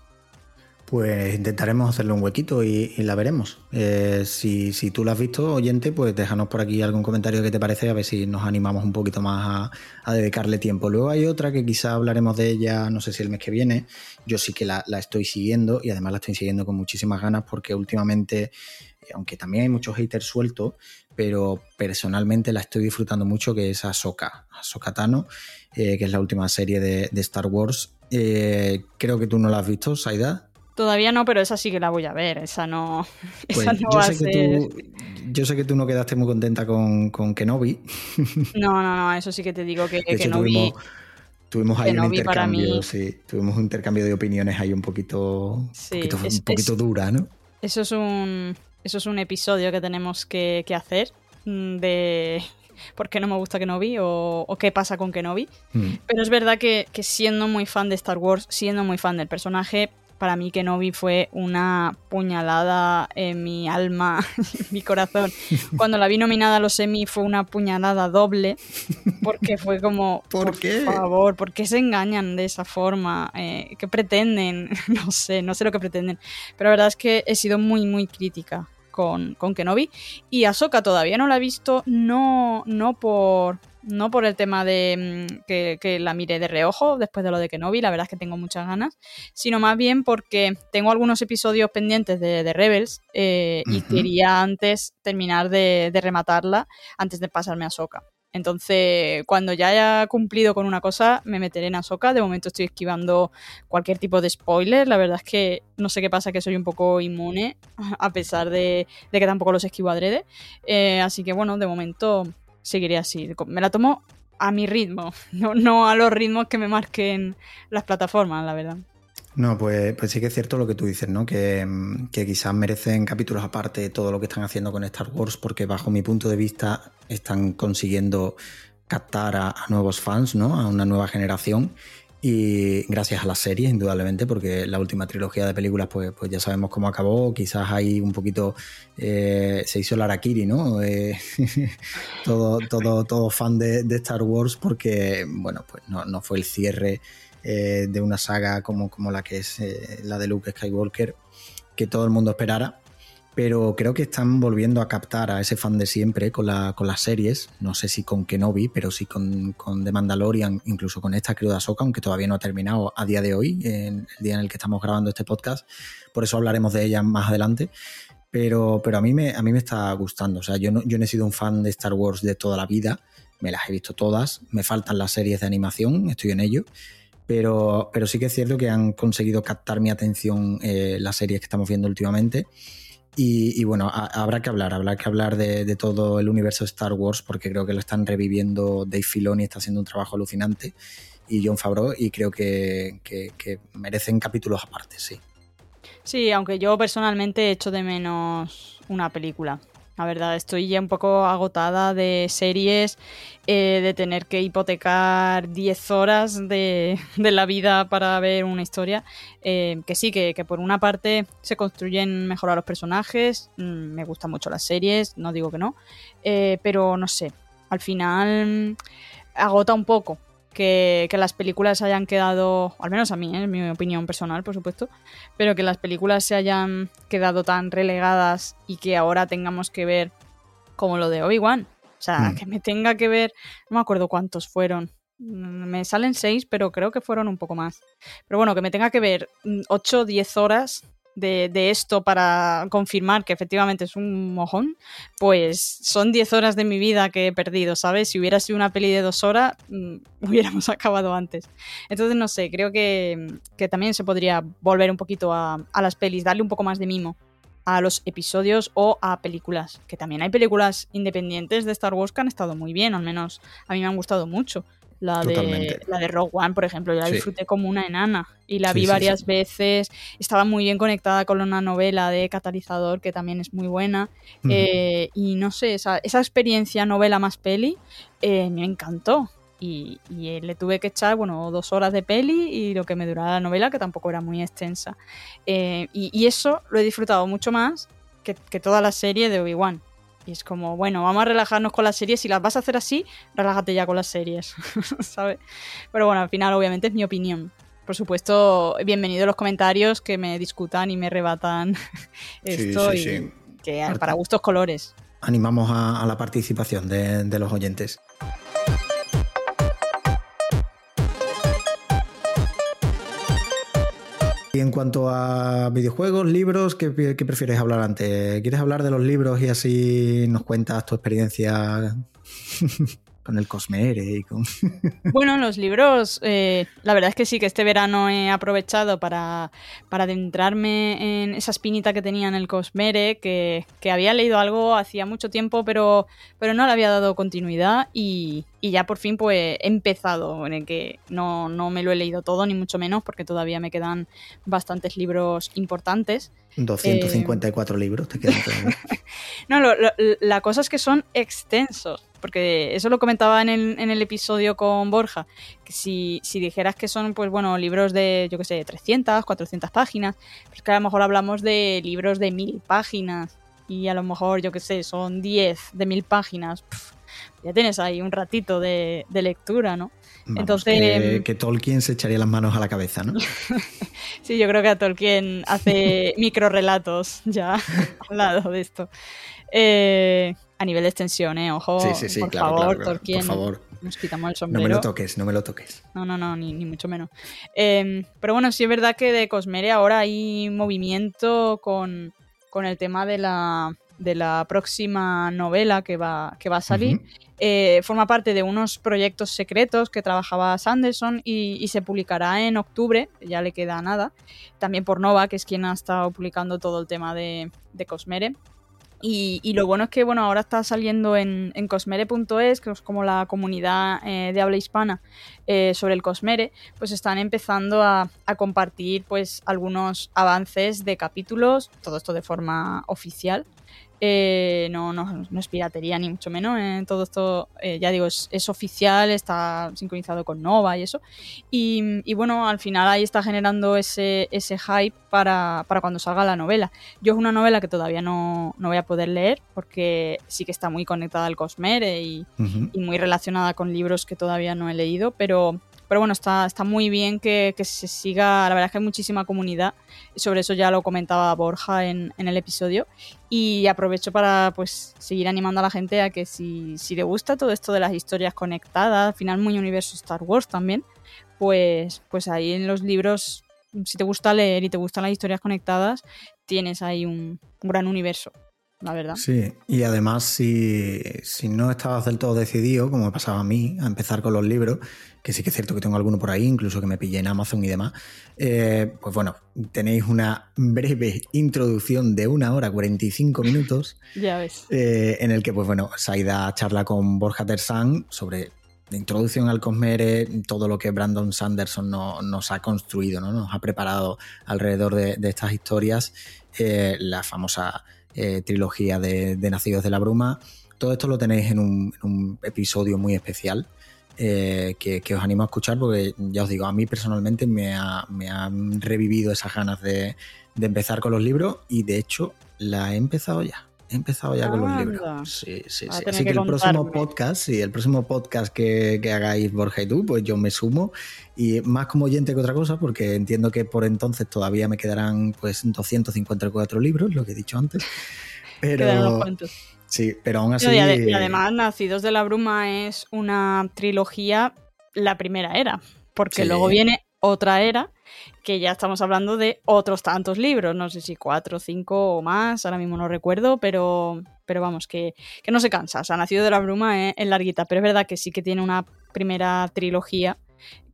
Pues intentaremos hacerle un huequito y, la veremos. Eh, si, tú lo has visto, oyente, pues déjanos por aquí algún comentario que te parece, a ver si nos animamos un poquito más a, dedicarle tiempo. Luego hay otra que quizá hablaremos de ella, no sé si el mes que viene. Yo sí que la, estoy siguiendo y además la estoy siguiendo con muchísimas ganas porque últimamente, aunque también hay muchos haters sueltos, pero personalmente la estoy disfrutando mucho, que es Ahsoka, Ahsoka Tano, eh, que es la última serie de, Star Wars. Eh, creo que tú no la has visto, Saida. Todavía no, pero esa sí que la voy a ver. Esa no, pues yo sé Que tú, yo sé que tú no quedaste muy contenta con, con Kenobi. No, no, no, eso sí que te digo que Kenobi. Tuvimos, ahí un intercambio, sí. Tuvimos un intercambio de opiniones ahí un poquito, un poquito dura, ¿no? Eso es un. Eso es un episodio que tenemos que, hacer. Mm, de por qué no me gusta Kenobi o, o qué pasa con Kenobi. Mm. Pero es verdad que, que, siendo muy fan de Star Wars, siendo muy fan del personaje, para mí Kenobi fue una puñalada en mi alma, en mi corazón. Cuando la vi nominada a los Emmy fue una puñalada doble, porque fue como, ¿por, qué? favor, ¿por qué se engañan de esa forma? Eh, ¿Qué pretenden? No sé, no sé lo que pretenden. Pero la verdad es que he sido muy, muy crítica con, con Kenobi. Y Ahsoka todavía no la he visto, no, no por no por el tema de mm, que, la mire de reojo después de lo de que no vi, la verdad es que tengo muchas ganas, sino más bien porque tengo algunos episodios pendientes de, Rebels eh, y quería antes terminar de, rematarla antes de pasarme a Soka. Entonces, cuando ya haya cumplido con una cosa, me meteré en Ahsoka. De momento estoy esquivando cualquier tipo de spoiler. La verdad es que no sé qué pasa, que soy un poco inmune, a pesar de, que tampoco los esquivo adrede. Eh, así que bueno, de momento seguiré así. Me la tomo a mi ritmo, no, a los ritmos que me marquen las plataformas, la verdad. No, pues, pues sí que es cierto lo que tú dices, ¿no? Que, quizás merecen capítulos aparte todo lo que están haciendo con Star Wars, porque bajo mi punto de vista están consiguiendo captar a, a nuevos fans, ¿no? A una nueva generación y gracias a la serie, indudablemente, porque la última trilogía de películas, pues, pues ya sabemos cómo acabó. Quizás hay un poquito. Eh, se hizo la Kiri, ¿no? Eh, todo, todo, todo fan de, Star Wars, porque, bueno, pues no, fue el cierre eh, de una saga como, como la que es la de Luke Skywalker, que todo el mundo esperara. Pero creo que están volviendo a captar a ese fan de siempre con, la, con las series. No sé si con Kenobi, pero sí con, con The Mandalorian, incluso con esta cruda Soca, aunque todavía no ha terminado a día de hoy, en el día en el que estamos grabando este podcast. Por eso hablaremos de ella más adelante. Pero, a, mí me, está gustando. O sea, yo no, he sido un fan de Star Wars de toda la vida. Me las he visto todas. Me faltan las series de animación, estoy en ello. Pero, pero sí que es cierto que han conseguido captar mi atención eh, las series que estamos viendo últimamente. Y, bueno, habrá que hablar, habrá que hablar de, todo el universo Star Wars porque creo que lo están reviviendo Dave Filoni, está haciendo un trabajo alucinante y John Favreau y creo que, que merecen capítulos aparte, sí. Sí, aunque yo personalmente echo de menos una película. La verdad, estoy ya un poco agotada de series, eh, de tener que hipotecar 10 horas de, la vida para ver una historia. Eh, que sí, que, por una parte se construyen mejor a los personajes, mm, me gustan mucho las series, no digo que no, eh, pero no sé, al final agota un poco que, las películas hayan quedado, al menos a mí, es mi opinión personal, por supuesto, pero que las películas se hayan quedado tan relegadas y que ahora tengamos que ver como lo de Obi-Wan. O sea, hmm. que me tenga que ver, no me acuerdo cuántos fueron. Mm, me salen seis, pero creo que fueron un poco más. Pero bueno, que me tenga que ver 8 o 10 horas de, esto para confirmar que efectivamente es un mojón, pues son 10 horas de mi vida que he perdido, ¿sabes? Si hubiera sido una peli de dos horas, mm, hubiéramos acabado antes. Entonces, no sé, creo que, también se podría volver un poquito a, a las pelis, darle un poco más de mimo a los episodios o a películas. Que también hay películas independientes de Star Wars que han estado muy bien, al menos a mí me han gustado mucho. La de, la de Rogue One, por ejemplo, yo la disfruté como una enana y la vi varias veces. Estaba muy bien conectada con una novela de Catalizador, que también es muy buena. Eh, y no sé, esa, experiencia novela más peli eh, me encantó. Y, y, le tuve que echar, bueno, dos horas de peli y lo que me duraba la novela, que tampoco era muy extensa. Eh, y, eso lo he disfrutado mucho más que, que toda la serie de Obi-Wan. Y es como, bueno, vamos a relajarnos con las series. Si las vas a hacer así, relájate ya con las series, ¿sabes? Pero bueno, al final, obviamente, es mi opinión. Por supuesto, bienvenidos los comentarios que me discutan y me rebatan esto. y Que para gustos colores. Animamos a, la participación de los oyentes. En cuanto a videojuegos, libros, ¿qué, prefieres hablar antes? ¿Quieres hablar de los libros y así nos cuentas tu experiencia con el Cosmere y con... bueno, los libros, eh, la verdad es que sí, que este verano he aprovechado para, para adentrarme en esa espinita que tenía en el Cosmere, que, que, había leído algo hacía mucho tiempo, pero, pero no le había dado continuidad y, y ya por fin pues he empezado, en el que no, no me lo he leído todo, ni mucho menos, porque todavía me quedan bastantes libros importantes. 254 libros te quedan no, la cosa es que son extensos, porque eso lo comentaba en el, en el episodio con Borja, que si, si, dijeras que son, pues bueno, libros de, yo qué sé, 300, 400 páginas, pues que a lo mejor hablamos de libros de mil páginas, y a lo mejor, yo qué sé, son 10 de mil páginas. Ya tienes ahí un ratito de, de lectura, ¿no? Entonces, que, Tolkien se echaría las manos a la cabeza, ¿no? sí, yo creo que a Tolkien hace micro relatos ya al lado de esto. Eh, a nivel de extensión, ¿eh? Ojo, sí, sí, sí, por favor, Tolkien. Por favor. Nos quitamos el sombrero. No me lo toques, no me lo toques. No, no, no, ni, mucho menos. Em, pero bueno, sí es verdad que de Cosmere ahora hay movimiento con, con el tema de la, de la próxima novela que va, que va a salir. Eh, forma parte de unos proyectos secretos que trabajaba Sanderson y, se publicará en octubre, ya le queda nada, también por Nova, que es quien ha estado publicando todo el tema de, Cosmere. Y, lo bueno es que bueno, ahora está saliendo en, cosmere.es, que es como la comunidad eh, de habla hispana eh, sobre el Cosmere, pues están empezando a, a, compartir pues algunos avances de capítulos, todo esto de forma oficial, eh, no, no, no, es piratería ni mucho menos. Eh, todo esto, eh, ya digo, es, oficial, está sincronizado con Nova y eso. Y, bueno, al final ahí está generando ese, ese hype para, cuando salga la novela. Yo es una novela que todavía no, voy a poder leer porque sí que está muy conectada al Cosmere y, y muy relacionada con libros que todavía no he leído, pero pero bueno, está, está muy bien que, se siga, la verdad es que hay muchísima comunidad, sobre eso ya lo comentaba Borja en, el episodio, y aprovecho para pues seguir animando a la gente a que si, si le gusta todo esto de las historias conectadas, al final muy universo Star Wars también, pues, pues ahí en los libros, si te gusta leer y te gustan las historias conectadas, tienes ahí un gran universo la verdad. Sí, y además si, no estabas del todo decidido, como me pasaba a mí, a empezar con los libros, que sí que es cierto que tengo alguno por ahí, incluso que me pillé en Amazon y demás, eh, pues bueno, tenéis una breve introducción de una hora 45 minutos. ya ves. Eh, en el que, pues bueno, Saida charla con Borja Tersán sobre la introducción al Cosmere, todo lo que Brandon Sanderson nos ha construido, ¿no? nos ha preparado alrededor de, estas historias, eh, la famosa eh, trilogía de, Nacidos de la Bruma. Todo esto lo tenéis en un, episodio muy especial eh, que, os animo a escuchar porque ya os digo, a mí personalmente me, ha, han revivido esas ganas de, empezar con los libros y de hecho la he empezado ya. He empezado ya con los libros. Sí, sí, sí. Así que, el próximo podcast, sí, el próximo podcast que, que, hagáis Borja y tú, pues yo me sumo y más como oyente que otra cosa, porque entiendo que por entonces todavía me quedarán pues 254 libros, lo que he dicho antes. Pero, sí, pero aún así. y, además, Nacidos de la Bruma es una trilogía, la primera era, porque luego viene otra era, que ya estamos hablando de otros tantos libros, no sé si cuatro, cinco o más, ahora mismo no recuerdo, pero, pero vamos, que, que no se cansa. O sea, Nacido de la Bruma es, larguita, pero es verdad que sí que tiene una primera trilogía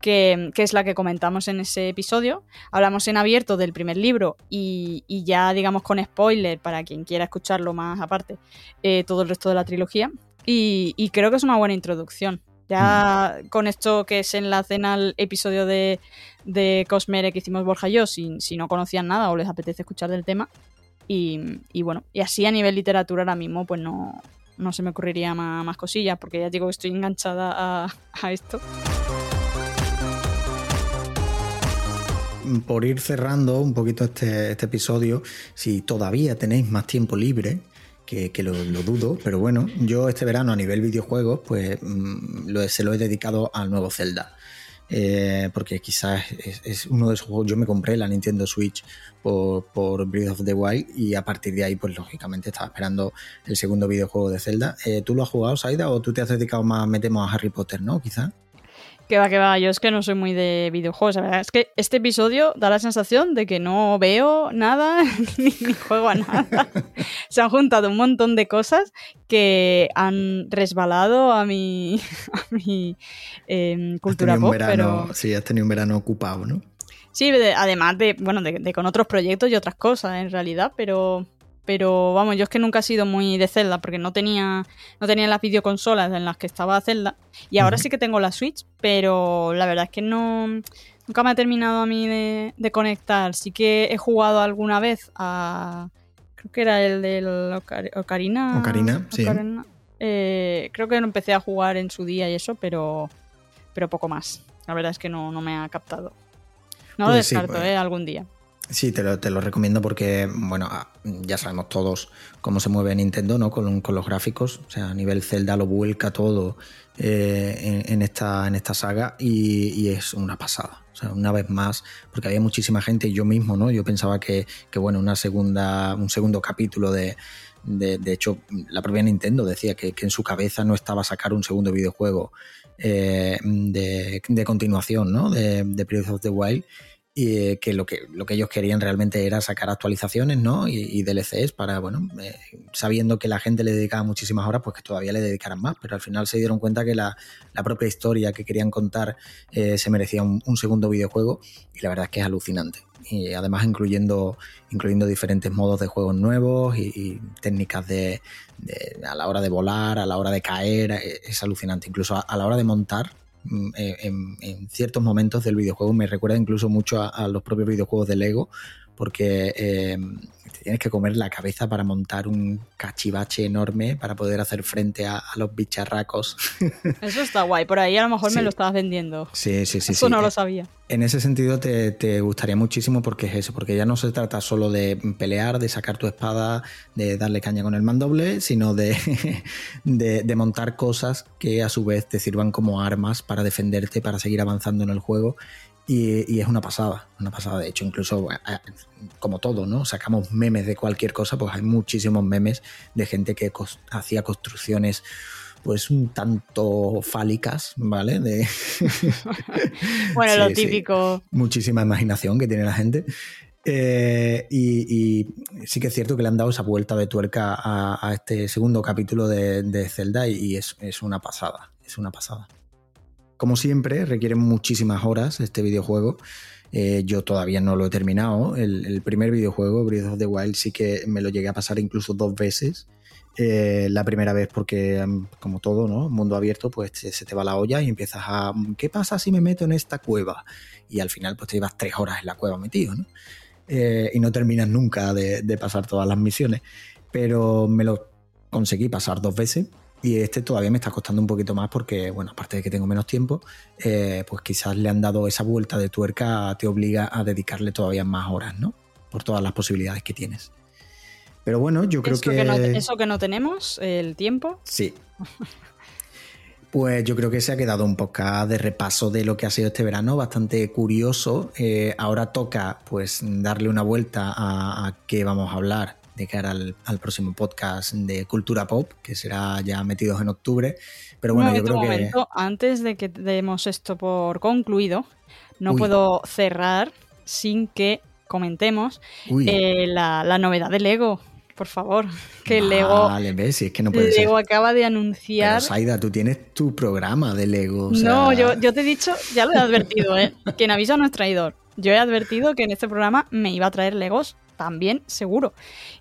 que, es la que comentamos en ese episodio. Hablamos en abierto del primer libro y, ya, digamos, con spoiler para quien quiera escucharlo más aparte, eh, todo el resto de la trilogía. Y, creo que es una buena introducción. Ya mm. con esto que se enlacen al episodio de, de Cosmere que hicimos Borja y yo, si, si no conocían nada o les apetece escuchar del tema. Y, bueno, y así a nivel literatura ahora mismo, pues no, no se me ocurriría más, cosillas, porque ya digo que estoy enganchada a, a esto. por ir cerrando un poquito este, este, episodio, si todavía tenéis más tiempo libre, que, lo, dudo, pero bueno, yo este verano a nivel videojuegos, pues mm, se lo he dedicado al nuevo Zelda. Eh, porque quizás es, uno de esos juegos. Yo me compré la Nintendo Switch por, por, Breath of the Wild y a partir de ahí, pues lógicamente estaba esperando el segundo videojuego de Zelda. Eh, ¿Tú lo has jugado, Saida, o tú te has dedicado más, metemos a Harry Potter, ¿no? Quizás. Que va, que va, yo es que no soy muy de videojuegos, la verdad es que este episodio da la sensación de que no veo nada ni, juego a nada. Se han juntado un montón de cosas que han resbalado a mi, a mi em, cultura pop. pero... Sí, has tenido un verano ocupado, ¿no? Sí, además de, bueno, de, con otros proyectos y otras cosas en realidad, pero pero vamos, yo es que nunca he sido muy de Zelda porque no tenía, no tenía las videoconsolas en las que estaba Zelda y ahora sí que tengo la Switch, pero la verdad es que no nunca me ha terminado a mí de, conectar. Sí que he jugado alguna vez a creo que era el del Ocarina. Ocarina, sí. Eh, creo que empecé a jugar en su día y eso, pero pero poco más. La verdad es que no, no me ha captado. No lo pues descarto, pues. ¿eh? Algún día. Sí, te lo, te lo, recomiendo porque, bueno, ah, ya sabemos todos cómo se mueve Nintendo, ¿no? Con, con los gráficos. O sea, a nivel Zelda lo vuelca todo eh, en, esta, en esta saga y, es una pasada. O sea, una vez más, porque había muchísima gente yo mismo, ¿no? Yo pensaba que, que bueno, una segunda, un segundo capítulo de, de, de hecho, la propia Nintendo decía que, que, en su cabeza no estaba sacar un segundo videojuego eh, de, de, continuación, ¿no? De, de Breath of the Wild y eh, que lo que lo que ellos querían realmente era sacar actualizaciones ¿no? y, DLCs para, bueno, eh, sabiendo que la gente le dedicaba muchísimas horas, pues que todavía le dedicaran más, pero al final se dieron cuenta que la, propia historia que querían contar eh, se merecía un, segundo videojuego y la verdad es que es alucinante. Y además incluyendo, incluyendo diferentes modos de juegos nuevos y, técnicas de, a la hora de volar, a la hora de caer, es, alucinante. Incluso a la hora de montar, Mm, eh, en, ciertos momentos del videojuego. Me recuerda incluso mucho a, los propios videojuegos de Lego porque eh, tienes que comer la cabeza para montar un cachivache enorme para poder hacer frente a, los bicharracos. Eso está guay, por ahí a lo mejor me lo estabas vendiendo. Sí, sí, sí. Eso no lo eh, sabía. En ese sentido te, gustaría muchísimo porque es eso, porque ya no se trata solo de pelear, de sacar tu espada, de darle caña con el mandoble, sino de, de, montar cosas que a su vez te sirvan como armas para defenderte, para seguir avanzando en el juego y, es una pasada, una pasada. De hecho, incluso como todo, ¿no? Sacamos memes de cualquier cosa, pues hay muchísimos memes de gente que hacía construcciones pues un tanto fálicas, ¿vale? De... bueno, lo típico. Muchísima imaginación que tiene la gente. Eh, y, sí que es cierto que le han dado esa vuelta de tuerca a, este segundo capítulo de, Zelda y, es, es, una pasada, es una pasada. Como siempre, requiere muchísimas horas este videojuego. Eh, yo todavía no lo he terminado. El, primer videojuego, Breath of the Wild, sí que me lo llegué a pasar incluso dos veces. Eh, la primera vez porque, como todo, ¿no? Mundo abierto, pues se te va la olla y empiezas a... ¿Qué pasa si me meto en esta cueva? Y al final pues te llevas tres horas en la cueva metido, ¿no? Eh, y no terminas nunca de pasar todas las misiones. Pero me lo conseguí pasar dos veces y este todavía me está costando un poquito más porque, bueno, aparte de que tengo menos tiempo, eh, pues quizás le han dado esa vuelta de tuerca, te obliga a dedicarle todavía más horas, ¿no? Por todas las posibilidades que tienes. Pero bueno, yo creo que... eso que no tenemos, el tiempo. Sí. Pues yo creo que se ha quedado un podcast de repaso de lo que ha sido este verano, bastante curioso. Eh, ahora toca pues darle una vuelta a, a qué vamos a hablar de cara al, próximo podcast de Cultura Pop, que será ya metidos en octubre. Pero bueno, yo creo que. Antes de que demos esto por concluido, no puedo cerrar sin que comentemos eh, la, novedad de Lego. Por favor, que Lego. Vale, ves, es que no puede Lego acaba de anunciar. Pero Saida, tú tienes tu programa de Lego. No, yo, yo te he dicho, ya lo he advertido, ¿eh? Quien avisa no es traidor. Yo he advertido que en este programa me iba a traer Legos también seguro.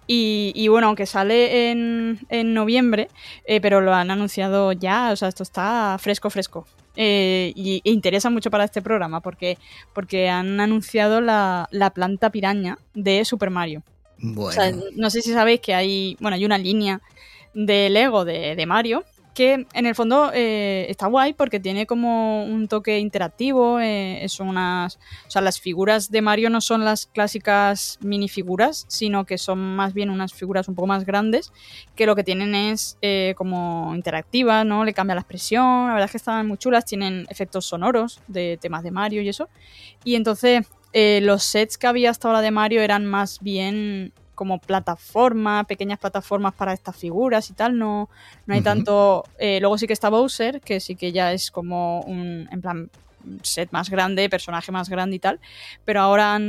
Y, bueno, aunque sale en, noviembre, eh, pero lo han anunciado ya, o sea, esto está fresco, fresco. Eh, y, e interesa mucho para este programa porque, porque han anunciado la, planta piraña de Super Mario. no sé si sabéis que hay, bueno, hay una línea de Lego de, de Mario que en el fondo eh, está guay porque tiene como un toque interactivo, eh, unas, o sea, las figuras de Mario no son las clásicas minifiguras, sino que son más bien unas figuras un poco más grandes, que lo que tienen es eh, como interactiva, ¿no? Le cambia la expresión, la verdad es que están muy chulas, tienen efectos sonoros de temas de Mario y eso, y entonces los sets que había hasta ahora de Mario eran más bien como plataforma, pequeñas plataformas para estas figuras y tal, no, no hay tanto... Eh, luego sí que está Bowser, que sí que ya es como un, en plan, set más grande, personaje más grande y tal, pero ahora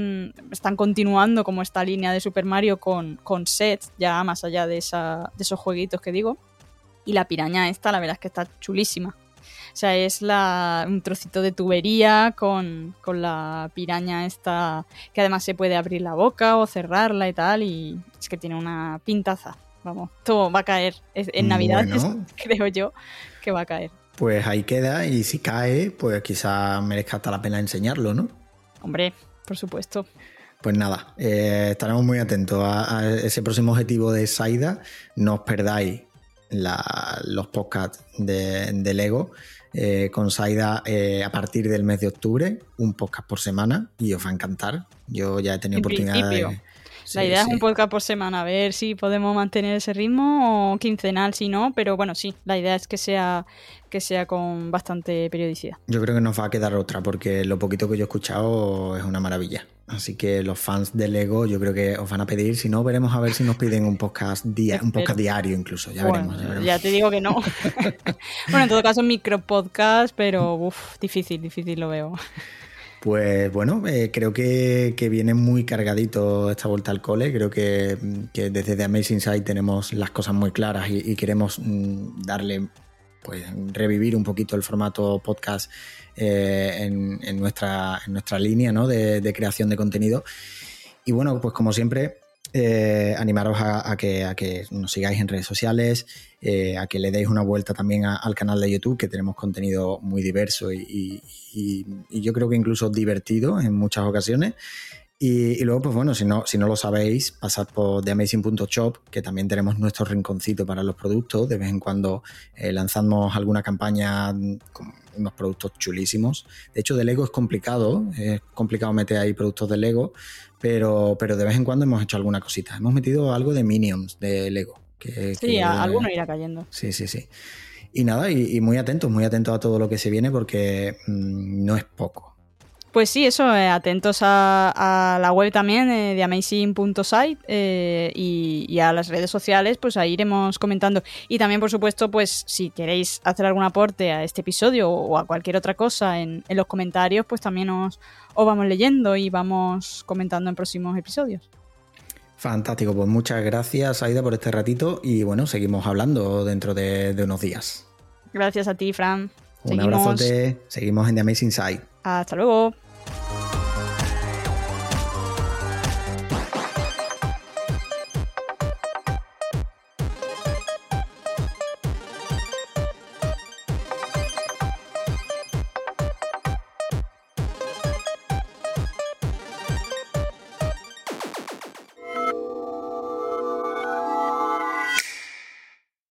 están continuando como esta línea de Super Mario con, con sets, ya más allá de, esa, de esos jueguitos que digo. Y la piraña esta, la verdad es que está chulísima. O sea, es la, un trocito de tubería con, la piraña esta, que además se puede abrir la boca o cerrarla y tal, y es que tiene una pintaza. Vamos, todo va a caer. En Navidad creo yo que va a caer. Pues ahí queda, y si cae, pues quizá merezca hasta la pena enseñarlo, ¿no? Hombre, por supuesto. Pues nada, eh, estaremos muy atentos a, ese próximo objetivo de Saida. No os perdáis los podcasts de, de Lego eh, con Saida eh, a partir del mes de octubre, un podcast por semana y os va a encantar. Yo ya he tenido oportunidad de... la idea es un podcast por semana, a ver si podemos mantener ese ritmo o quincenal si no, pero bueno, sí, la idea es que sea que sea con bastante periodicidad. Yo creo que nos va a quedar otra porque lo poquito que yo he escuchado es una maravilla. Así que los fans de Lego yo creo que os van a pedir, si no, veremos a ver si nos piden un podcast, un podcast diario incluso, ya, veremos, ya te digo que no. bueno, en todo caso micro podcast, pero uff, difícil, difícil lo veo. Pues bueno, eh, creo que, viene muy cargadito esta vuelta al cole. Creo que, desde The Amazing Side tenemos las cosas muy claras y, queremos mm, darle, pues, revivir un poquito el formato podcast eh, en, nuestra, en nuestra línea ¿no? de, creación de contenido. Y bueno, pues como siempre, eh, animaros a, que, a que nos sigáis en redes sociales, eh, a que le deis una vuelta también al canal de YouTube, que tenemos contenido muy diverso y, yo creo que incluso divertido en muchas ocasiones. Y, luego, pues bueno, si no, si no lo sabéis, pasad por theamazing.shop, que también tenemos nuestro rinconcito para los productos. De vez en cuando eh, lanzamos alguna campaña con unos productos chulísimos. De hecho, de Lego es complicado, es complicado meter ahí productos de Lego, pero, pero de vez en cuando hemos hecho alguna cosita. Hemos metido algo de Minions de Lego. Que, sí, alguno irá cayendo. Sí, sí, sí. Y nada, y, muy atentos, muy atentos a todo lo que se viene porque mm, no es poco. Pues sí, eso, eh, atentos a, la web también eh, de amazing.site eh, y, a las redes sociales, pues ahí iremos comentando. Y también, por supuesto, pues si queréis hacer algún aporte a este episodio o a cualquier otra cosa en, los comentarios, pues también os, vamos leyendo y vamos comentando en próximos episodios. Fantástico, pues muchas gracias Aida por este ratito y bueno, seguimos hablando dentro de, unos días. Gracias a ti, Fran. Un abrazo, seguimos en The Amazing Side. Hasta luego.